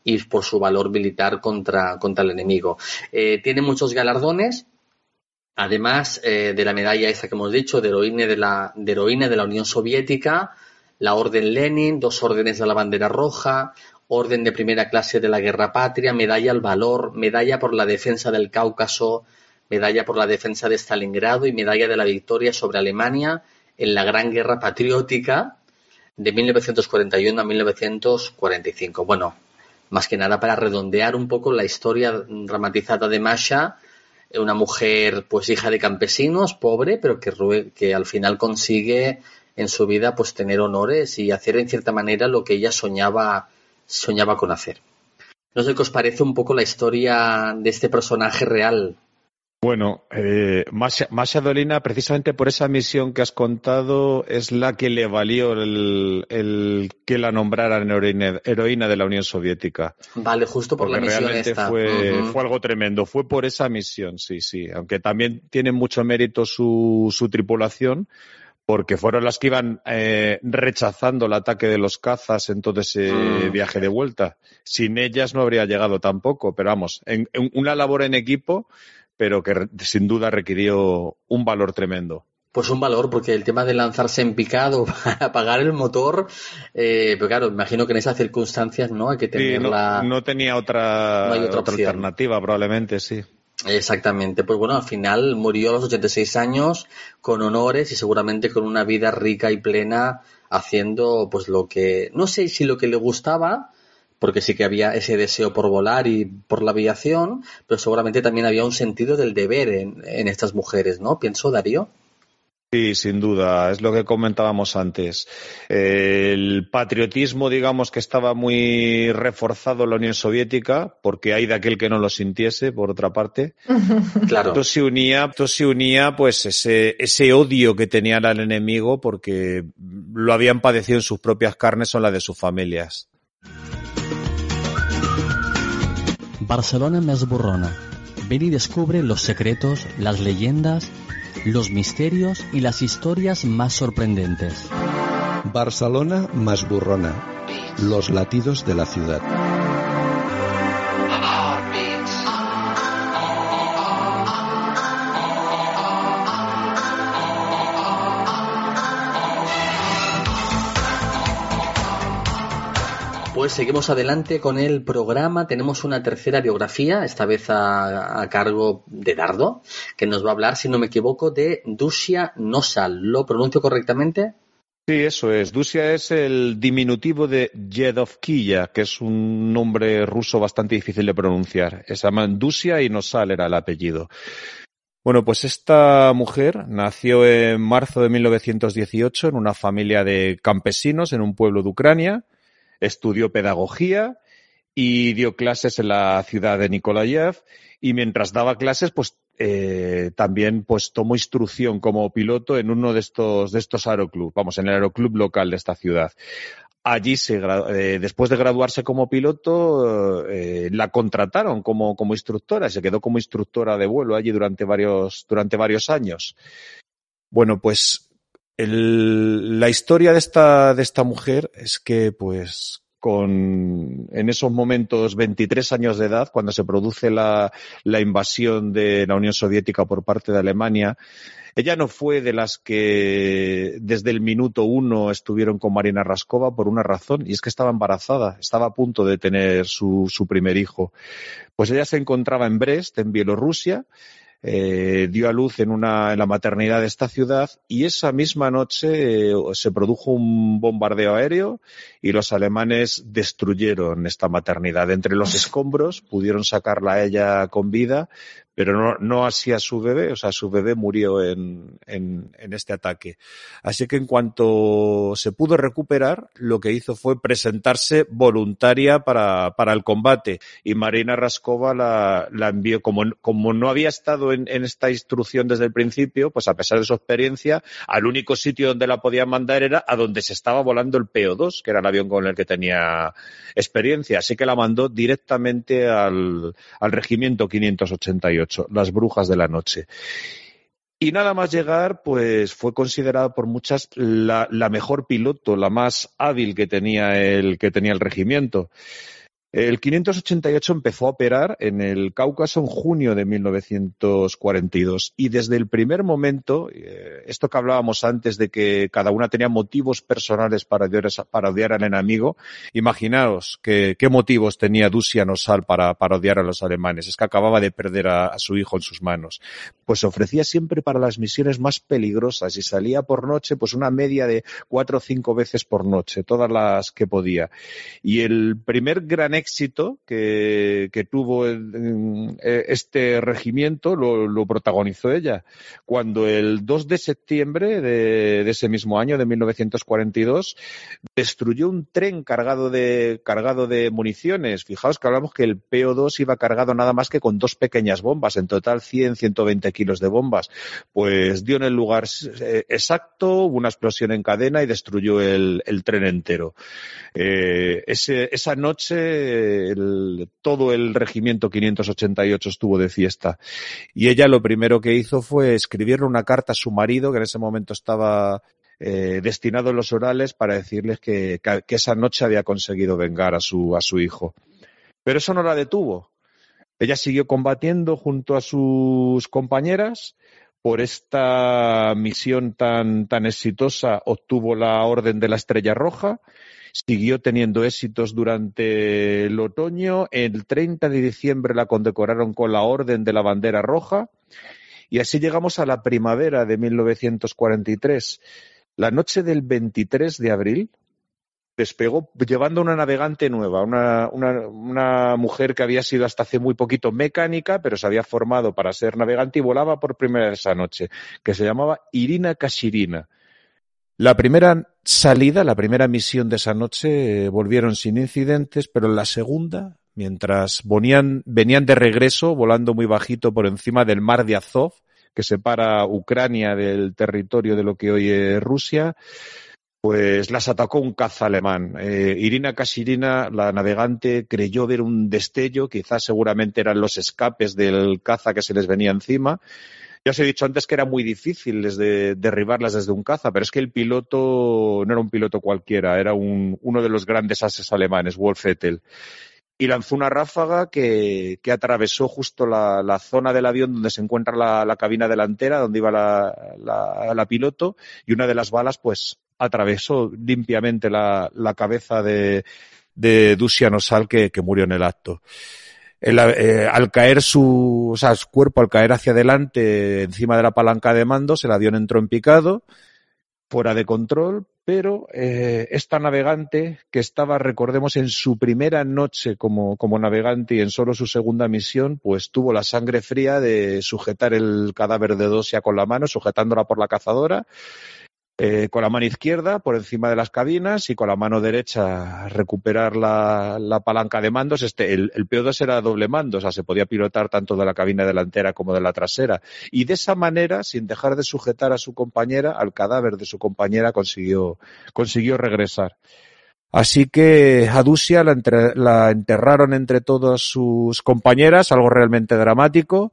Speaker 2: y por su valor militar contra, contra el enemigo. Eh, tiene muchos galardones, además eh, de la medalla esa que hemos dicho, de de la, de heroína de la Unión Soviética, la Orden Lenin, dos órdenes de la bandera roja, orden de primera clase de la guerra patria, medalla al valor, medalla por la defensa del Cáucaso, medalla por la defensa de Stalingrado y medalla de la victoria sobre Alemania en la Gran Guerra Patriótica de 1941 a 1945. Bueno, más que nada para redondear un poco la historia dramatizada de Masha, una mujer pues hija de campesinos, pobre, pero que, que al final consigue en su vida pues tener honores y hacer en cierta manera lo que ella soñaba soñaba con hacer. No sé qué os parece un poco la historia de este personaje real.
Speaker 4: Bueno, eh, Masha, Dolina, precisamente por esa misión que has contado, es la que le valió el, que la nombraran heroína, de la Unión Soviética.
Speaker 2: Vale, justo por la misión
Speaker 4: realmente Fue, fue algo tremendo. Fue por esa misión, sí, sí. Aunque también tiene mucho mérito su, su tripulación, porque fueron las que iban eh, rechazando el ataque de los cazas en todo ese
Speaker 2: Mm.
Speaker 4: viaje de vuelta. Sin ellas no habría llegado tampoco, pero vamos, en, en una labor en equipo, pero que re- sin duda requirió un valor tremendo.
Speaker 2: Pues un valor, porque el tema de lanzarse en picado para apagar el motor, eh, pero claro, imagino que en esas circunstancias no hay que
Speaker 4: Sí,
Speaker 2: tener
Speaker 4: no,
Speaker 2: la...
Speaker 4: no tenía otra,
Speaker 2: No hay otra
Speaker 4: alternativa, probablemente, sí.
Speaker 2: Exactamente, pues bueno, al final murió a los 86 años con honores y seguramente con una vida rica y plena haciendo pues lo que, no sé si lo que le gustaba, porque sí que había ese deseo por volar y por la aviación, pero seguramente también había un sentido del deber en, en estas mujeres, ¿no? Pienso, Darío.
Speaker 4: Sí, sin duda, es lo que comentábamos antes. El patriotismo, digamos, que estaba muy reforzado en la Unión Soviética, porque hay de aquel que no lo sintiese, por otra parte.
Speaker 2: Claro.
Speaker 4: Esto se unía, esto se unía, pues, ese, ese odio que tenían al enemigo, porque lo habían padecido en sus propias carnes o en la de sus familias.
Speaker 7: Barcelona me esburrona. Ven y descubre los secretos, las leyendas, los misterios y las historias más sorprendentes.
Speaker 8: Barcelona más burrona. Los latidos de la ciudad.
Speaker 2: Seguimos adelante con el programa. Tenemos una tercera biografía, esta vez a, cargo de Dardo, que nos va a hablar, si no me equivoco, de Dusia Nosal. ¿Lo pronuncio correctamente?
Speaker 4: Sí, eso es. Dusia es el diminutivo de Yedovkiya, que es un nombre ruso bastante difícil de pronunciar. Se llaman Dusia y Nosal era el apellido. Bueno, pues esta mujer nació en marzo de 1918 en una familia de campesinos en un pueblo de Ucrania. Estudió pedagogía y dio clases en la ciudad de Nikolayev y mientras daba clases, pues eh, también pues tomó instrucción como piloto en uno de estos de estos aeroclubs, vamos, en el aeroclub local de esta ciudad. Allí se eh, después de graduarse como piloto, eh, la contrataron como, como instructora, se quedó como instructora de vuelo allí durante varios, durante varios años. Bueno, pues el- la historia de esta, de esta mujer es que, pues, con, en esos momentos, 23 años de edad, cuando se produce la, la invasión de la Unión Soviética por parte de Alemania, ella no fue de las que desde el minuto uno estuvieron con Marina Raskova por una razón, y es que estaba embarazada, estaba a punto de tener su, su primer hijo. Pues ella se encontraba en Brest, en Bielorrusia, eh, dio a luz en, una, en la maternidad de esta ciudad y esa misma noche eh, se produjo un bombardeo aéreo y los alemanes destruyeron esta maternidad. Entre los escombros pudieron sacarla a ella con vida, pero no, no así su bebé, o sea, su bebé murió en, en, en este ataque. Así que en cuanto se pudo recuperar, lo que hizo fue presentarse voluntaria para, para el combate y Marina Raskova la, la envió, como, como no había estado en, en, esta instrucción desde el principio, pues a pesar de su experiencia, al único sitio donde la podían mandar era a donde se estaba volando el PO2, que era el avión con el que tenía experiencia. Así que la mandó directamente al, al regimiento 588, las brujas de la noche. Y nada más llegar, pues fue considerada por muchas la, la mejor piloto, la más hábil que tenía el, que tenía el regimiento. El 588 empezó a operar en el Cáucaso en junio de 1942 y desde el primer momento, eh, esto que hablábamos antes de que cada una tenía motivos personales para odiar, para odiar al enemigo, imaginaos que, qué motivos tenía Dusia Nosal para, para, odiar a los alemanes. Es que acababa de perder a, su hijo en sus manos. Pues ofrecía siempre para las misiones más peligrosas y salía por noche pues una media de cuatro o cinco veces por noche, todas las que podía. Y el primer gran éxito que, tuvo el, este regimiento lo, protagonizó ella. Cuando el 2 de septiembre de, ese mismo año, de 1942, destruyó un tren cargado de, cargado de municiones. Fijaos que hablamos que el PO2 iba cargado nada más que con dos pequeñas bombas, en total 100, 120 kilos de bombas. Pues dio en el lugar exacto, hubo una explosión en cadena y destruyó el, el tren entero. Eh, ese, esa noche todo el regimiento 588 estuvo de fiesta. Y ella lo primero que hizo fue escribirle una carta a su marido, que en ese momento estaba eh, destinado en los orales, para decirles que, que, esa noche había conseguido vengar a su, a su hijo. Pero eso no la detuvo. Ella siguió combatiendo junto a sus compañeras. Por esta misión tan, tan exitosa obtuvo la Orden de la Estrella Roja siguió teniendo éxitos durante el otoño. El 30 de diciembre la condecoraron con la Orden de la Bandera Roja. Y así llegamos a la primavera de 1943. La noche del 23 de abril, despegó llevando una navegante nueva, una, una, mujer que había sido hasta hace muy poquito mecánica, pero se había formado para ser navegante y volaba por primera vez esa noche, que se llamaba Irina Kashirina. La primera salida, la primera misión de esa noche, eh, volvieron sin incidentes, pero en la segunda, mientras venían, venían de regreso, volando muy bajito por encima del mar de Azov, que separa Ucrania del territorio de lo que hoy es Rusia, pues las atacó un caza alemán. Eh, Irina Kasirina, la navegante, creyó ver un destello, quizás seguramente eran los escapes del caza que se les venía encima. Ya os he dicho antes que era muy difícil desde, derribarlas desde un caza, pero es que el piloto no era un piloto cualquiera, era uno de los grandes ases alemanes, Wolf Ettel y lanzó una ráfaga que, atravesó justo la, zona del avión donde se encuentra la, cabina delantera, donde iba la, piloto, y una de las balas, pues, atravesó limpiamente la, cabeza de, de Dusiano Sal, que, murió en el acto. Eh, al caer su, o sea, su cuerpo, al caer hacia adelante encima de la palanca de mandos, el avión entró en picado, fuera de control, pero eh, esta navegante que estaba, recordemos, en su primera noche como, como navegante y en solo su segunda misión, pues tuvo la sangre fría de sujetar el cadáver de Dosia con la mano, sujetándola por la cazadora, eh, con la mano izquierda por encima de las cabinas y con la mano derecha recuperar la, palanca de mandos. Este, el, el PO2 era doble mando, o sea, se podía pilotar tanto de la cabina delantera como de la trasera. Y de esa manera, sin dejar de sujetar a su compañera, al cadáver de su compañera, consiguió, consiguió regresar. Así que a Dusia la, la, enterraron entre todas sus compañeras, algo realmente dramático.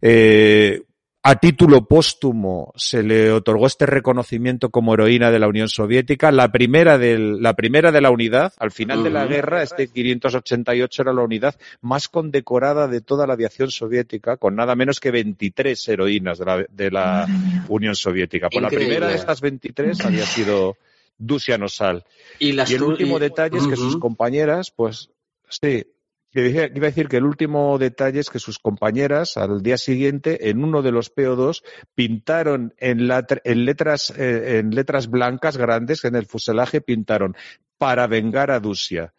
Speaker 4: Eh, a título póstumo se le otorgó este reconocimiento como heroína de la Unión Soviética, la primera, del, la, primera de la unidad. Al final de la guerra, este 588 era la unidad más condecorada de toda la aviación soviética, con nada menos que 23 heroínas de la, de la Unión Soviética. Pues la primera de estas 23 había sido Dusia Nosal. Y, el último detalle es que sus compañeras, pues sí, Iba a decir que el último detalle es que sus compañeras al día siguiente en uno de los PO2 pintaron en, letras, eh, en letras blancas grandes en el fuselaje pintaron para vengar a Dusia.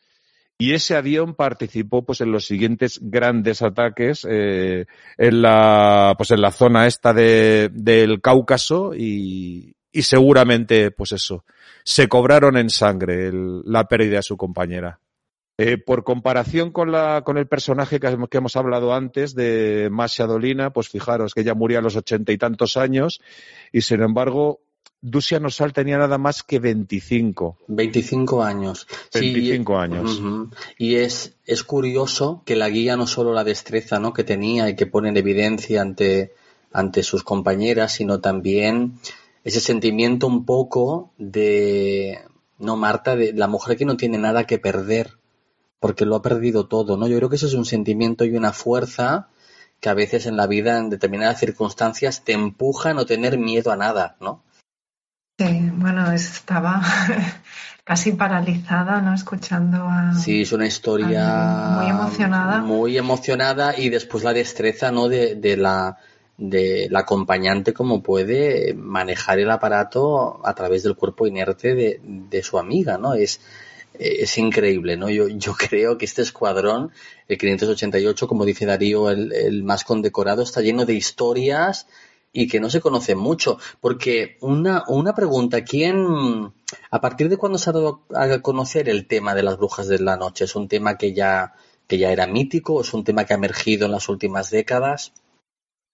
Speaker 4: Y ese avión participó pues en los siguientes grandes ataques eh, en la pues en la zona esta de, del Cáucaso y, y seguramente pues eso se cobraron en sangre la pérdida de su compañera. Eh, por comparación con, la, con el personaje que, hemos hablado antes de Masha Dolina, pues fijaros que ella murió a los ochenta y tantos años y sin embargo Dusia Nosal tenía nada más que 25.
Speaker 2: 25 años.
Speaker 4: 25 años.
Speaker 2: Y es, es curioso que la guía no solo la destreza ¿no? que tenía y que pone en evidencia ante, ante sus compañeras, sino también ese sentimiento un poco de, no Marta, de la mujer que no tiene nada que perder porque lo ha perdido todo, ¿no? Yo creo que eso es un sentimiento y una fuerza que a veces en la vida, en determinadas circunstancias, te empuja a no tener miedo a nada, ¿no?
Speaker 3: Sí, bueno, estaba casi paralizada, ¿no? Escuchando a...
Speaker 2: Sí, es una historia...
Speaker 3: Muy emocionada.
Speaker 2: Muy emocionada y después la destreza, ¿no? De, de la de la acompañante como puede manejar el aparato a través del cuerpo inerte de, de su amiga, ¿no? Es, es increíble, ¿no? Yo, yo creo que este escuadrón, el 588, como dice Darío, el, más condecorado, está lleno de historias y que no se conoce mucho. Porque una, una pregunta, ¿quién, a partir de cuándo se ha dado a conocer el tema de las brujas de la noche? ¿Es un tema que ya, que ya era mítico? ¿Es un tema que ha emergido en las últimas décadas?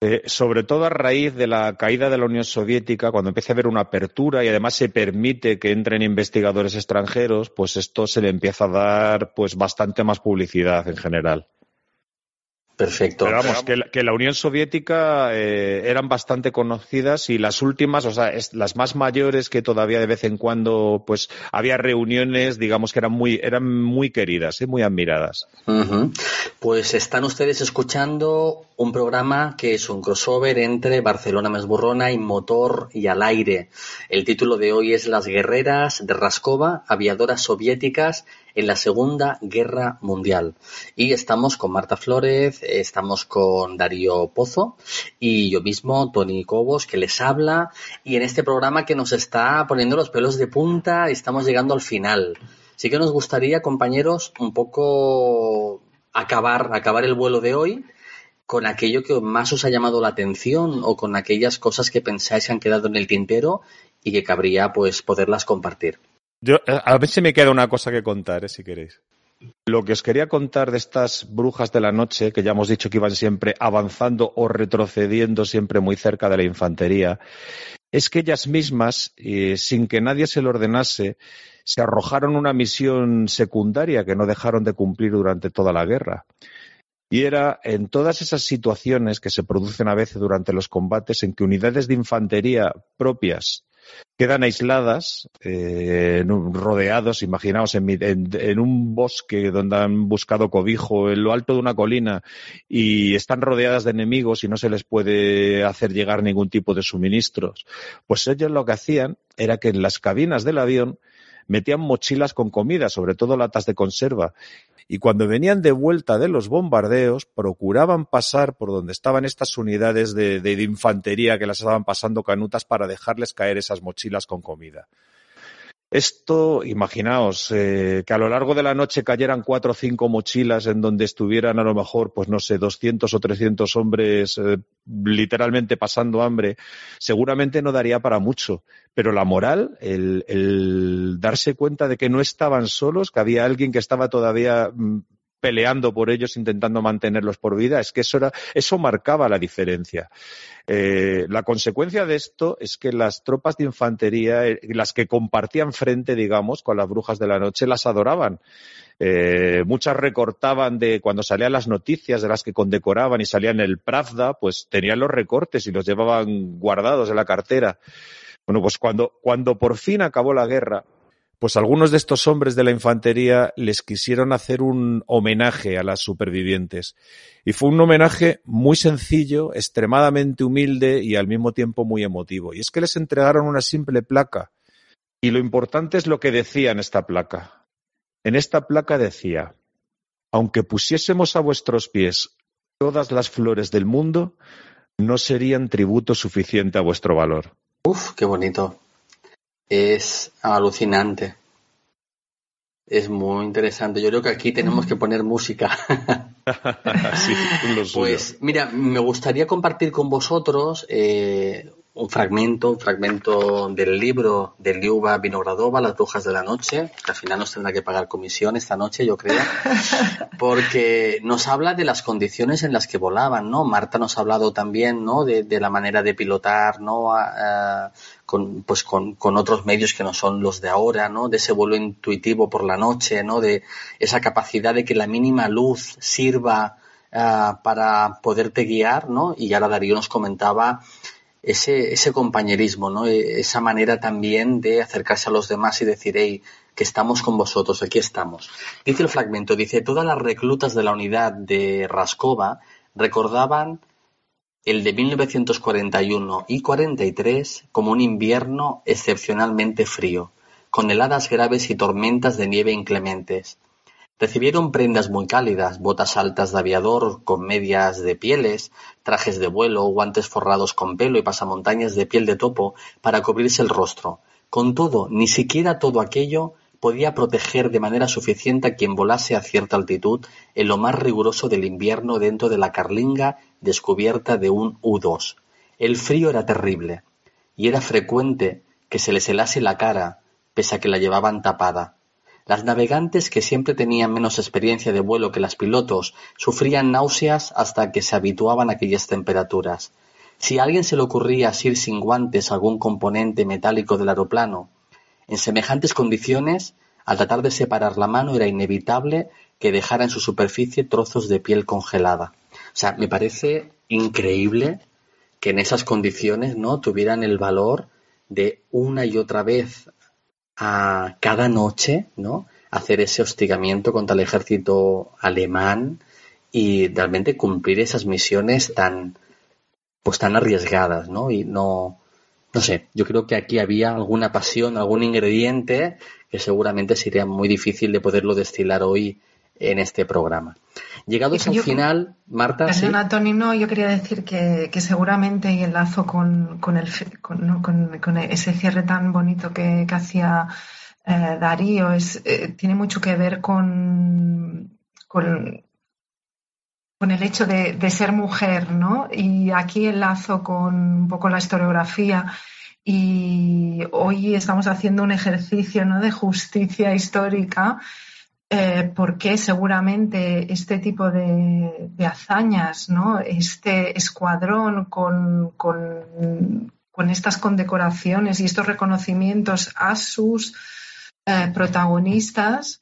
Speaker 4: Eh, sobre todo a raíz de la caída de la Unión Soviética, cuando empieza a haber una apertura y además se permite que entren investigadores extranjeros, pues esto se le empieza a dar pues bastante más publicidad en general.
Speaker 2: Perfecto.
Speaker 4: Pero vamos, que la, que la Unión Soviética eh, eran bastante conocidas y las últimas, o sea, es, las más mayores que todavía de vez en cuando, pues había reuniones, digamos que eran muy, eran muy queridas, ¿eh? muy admiradas.
Speaker 2: Uh -huh. Pues están ustedes escuchando un programa que es un crossover entre Barcelona Mesburrona y Motor y al aire. El título de hoy es Las guerreras de Raskova, aviadoras soviéticas en la Segunda Guerra Mundial. Y estamos con Marta Flores, estamos con Darío Pozo y yo mismo, Tony Cobos, que les habla. Y en este programa que nos está poniendo los pelos de punta, estamos llegando al final. Sí que nos gustaría, compañeros, un poco acabar, acabar el vuelo de hoy con aquello que más os ha llamado la atención o con aquellas cosas que pensáis que han quedado en el tintero y que cabría pues poderlas compartir.
Speaker 4: Yo, a ver si me queda una cosa que contar, ¿eh? si queréis. Lo que os quería contar de estas brujas de la noche, que ya hemos dicho que iban siempre avanzando o retrocediendo siempre muy cerca de la infantería, es que ellas mismas, eh, sin que nadie se lo ordenase, se arrojaron una misión secundaria que no dejaron de cumplir durante toda la guerra. Y era en todas esas situaciones que se producen a veces durante los combates en que unidades de infantería propias quedan aisladas, eh, rodeados, imaginaos, en, un bosque donde han buscado cobijo, en lo alto de una colina, y están rodeadas de enemigos y no se les puede hacer llegar ningún tipo de suministros. Pues ellos lo que hacían era que en las cabinas del avión metían mochilas con comida, sobre todo latas de conserva, y cuando venían de vuelta de los bombardeos, procuraban pasar por donde estaban estas unidades de, infantería que las estaban pasando canutas para dejarles caer esas mochilas con comida. Esto, imaginaos, eh, que a lo largo de la noche cayeran cuatro o cinco mochilas en donde estuvieran a lo mejor, pues no sé, 200 o 300 hombres eh, literalmente pasando hambre, seguramente no daría para mucho. Pero la moral, el, el darse cuenta de que no estaban solos, que había alguien que estaba todavía mm, peleando por ellos, intentando mantenerlos por vida, es que eso, era, eso marcaba la diferencia. Eh, la consecuencia de esto es que las tropas de infantería, eh, las que compartían frente, digamos, con las brujas de la noche, las adoraban. Eh, muchas recortaban de cuando salían las noticias de las que condecoraban y salían el Pravda, pues tenían los recortes y los llevaban guardados en la cartera. Bueno, pues cuando, cuando por fin acabó la guerra, pues algunos de estos hombres de la infantería les quisieron hacer un homenaje a las supervivientes. Y fue un homenaje muy sencillo, extremadamente humilde y al mismo tiempo muy emotivo. Y es que les entregaron una simple placa. Y lo importante es lo que decía en esta placa. En esta placa decía, aunque pusiésemos a vuestros pies todas las flores del mundo, no serían tributo suficiente a vuestro valor.
Speaker 2: Uf, qué bonito es alucinante. Es muy interesante. Yo creo que aquí tenemos que poner música.
Speaker 4: sí,
Speaker 2: pues mira, me gustaría compartir con vosotros eh, un fragmento, un fragmento del libro de Liuba Vinogradova, Las brujas de la noche, que al final nos tendrá que pagar comisión esta noche, yo creo, porque nos habla de las condiciones en las que volaban, ¿no? Marta nos ha hablado también, ¿no? De, de la manera de pilotar, ¿no? Con, pues con, con, otros medios que no son los de ahora, ¿no? De ese vuelo intuitivo por la noche, ¿no? De esa capacidad de que la mínima luz sirva uh, para poderte guiar, ¿no? Y ahora Darío nos comentaba ese, ese compañerismo, ¿no? Esa manera también de acercarse a los demás y decir, hey, que estamos con vosotros, aquí estamos. Dice el fragmento, dice, todas las reclutas de la unidad de Raskova recordaban el de 1941 y 43 como un invierno excepcionalmente frío, con heladas graves y tormentas de nieve inclementes. Recibieron prendas muy cálidas, botas altas de aviador con medias de pieles, trajes de vuelo, guantes forrados con pelo y pasamontañas de piel de topo para cubrirse el rostro. Con todo, ni siquiera todo aquello podía proteger de manera suficiente a quien volase a cierta altitud en lo más riguroso del invierno dentro de la carlinga descubierta de un U-2. El frío era terrible, y era frecuente que se les helase la cara, pese a que la llevaban tapada. Las navegantes, que siempre tenían menos experiencia de vuelo que las pilotos, sufrían náuseas hasta que se habituaban a aquellas temperaturas. Si a alguien se le ocurría asir sin guantes algún componente metálico del aeroplano, en semejantes condiciones, al tratar de separar la mano era inevitable que dejara en su superficie trozos de piel congelada. O sea, me parece increíble que en esas condiciones no tuvieran el valor de una y otra vez a cada noche, ¿no? hacer ese hostigamiento contra el ejército alemán y realmente cumplir esas misiones tan pues tan arriesgadas, ¿no? Y no no sé, yo creo que aquí había alguna pasión, algún ingrediente que seguramente sería muy difícil de poderlo destilar hoy en este programa. Llegados al final, Marta.
Speaker 3: Perdona, Tony, no, yo quería decir que, seguramente, y enlazo con, con, el, con, ese cierre tan bonito que, hacía eh, Darío, es, eh, tiene mucho que ver con, con, el hecho de, de, ser mujer, ¿no? Y aquí enlazo con un poco la historiografía y hoy estamos haciendo un ejercicio ¿no? de justicia histórica eh, porque seguramente este tipo de, hazañas, este escuadrón con, estas condecoraciones y estos reconocimientos a sus eh, protagonistas,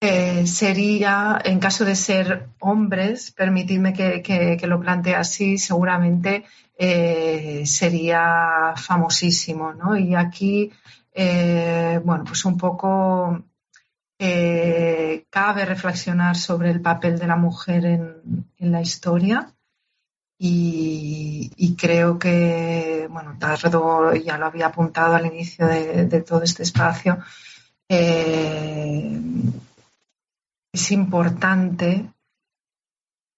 Speaker 3: eh, sería, en caso de ser hombres, permitidme que, lo plantee así, seguramente sería famosísimo, ¿no? Y aquí, bueno, pues un poco eh, cabe reflexionar sobre el papel de la mujer en, la historia. Y, creo que, bueno, Tardo ya lo había apuntado al inicio de, todo este espacio, es importante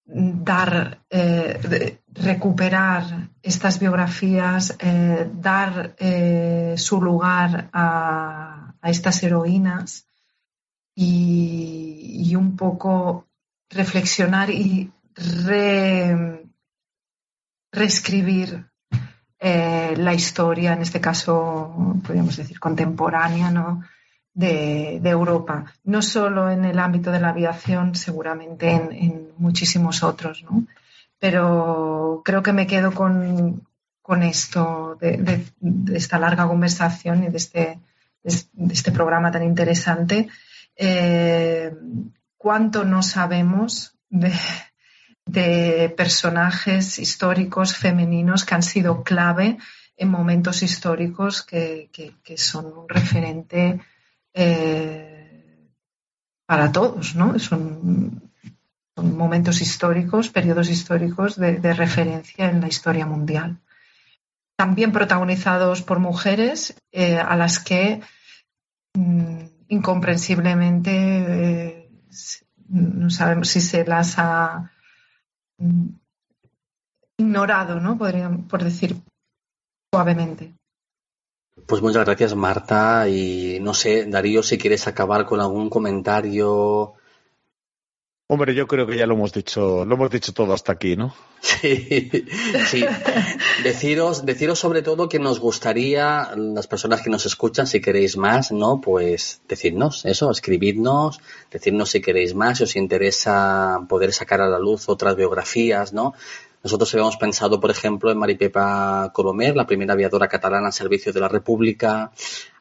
Speaker 3: dar, eh, recuperar estas biografías, eh, dar eh, su lugar a, estas heroínas y, un poco reflexionar y reescribir la historia, en este caso, podríamos decir, contemporánea, ¿no? de, Europa, no solo en el ámbito de la aviación, seguramente en, muchísimos otros, ¿no? Pero creo que me quedo con, esto, de, esta larga conversación y de este, de este programa tan interesante. Eh, ¿Cuánto no sabemos de, personajes históricos femeninos que han sido clave en momentos históricos que, son un referente eh, para todos, ¿no? Son, momentos históricos, periodos históricos de, referencia en la historia mundial. También protagonizados por mujeres eh, a las que mm, incomprensiblemente eh, no sabemos si se las ha mm, ignorado, ¿no? Podrían, por decir suavemente.
Speaker 2: Pues muchas gracias Marta y no sé, Darío, si quieres acabar con algún comentario.
Speaker 4: Hombre, yo creo que ya lo hemos dicho, lo hemos dicho todo hasta aquí, ¿no?
Speaker 2: Sí, sí. Deciros, deciros sobre todo que nos gustaría, las personas que nos escuchan, si queréis más, ¿no? Pues decidnos eso, escribidnos, decirnos si queréis más, si os interesa poder sacar a la luz otras biografías, ¿no? Nosotros habíamos pensado, por ejemplo, en Maripepa Colomer, la primera aviadora catalana al servicio de la República,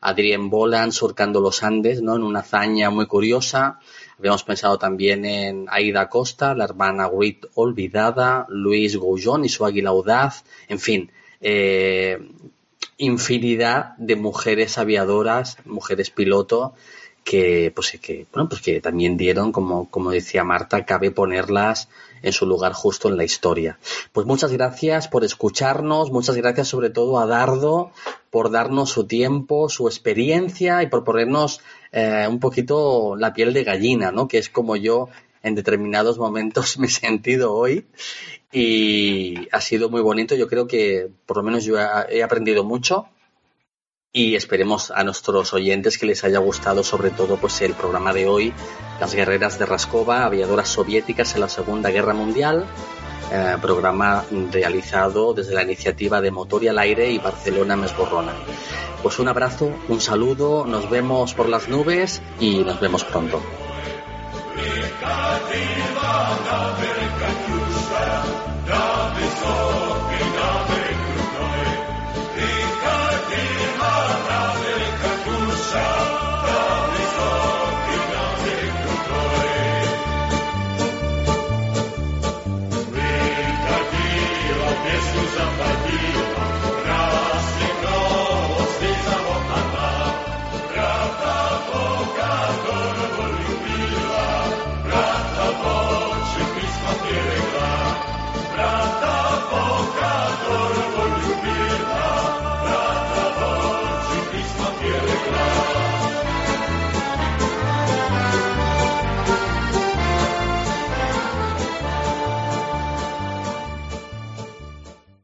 Speaker 2: Adrien Bolan surcando los Andes, ¿no? En una hazaña muy curiosa. Habíamos pensado también en Aida Costa, la hermana Witt olvidada, Luis Goujon y su águila audaz, en fin, eh, infinidad de mujeres aviadoras, mujeres piloto, que pues que bueno pues que también dieron como como decía Marta cabe ponerlas en su lugar justo en la historia. Pues muchas gracias por escucharnos, muchas gracias sobre todo a Dardo por darnos su tiempo, su experiencia y por ponernos eh, un poquito la piel de gallina, ¿no? Que es como yo en determinados momentos me he sentido hoy y ha sido muy bonito. Yo creo que por lo menos yo he aprendido mucho y esperemos a nuestros oyentes que les haya gustado sobre todo pues el programa de hoy, las guerreras de Raskova, aviadoras soviéticas en la Segunda Guerra Mundial. Eh, programa realizado desde la iniciativa de Motor y al Aire y Barcelona Mesborrona. Pues un abrazo, un saludo, nos vemos por las nubes y nos vemos pronto.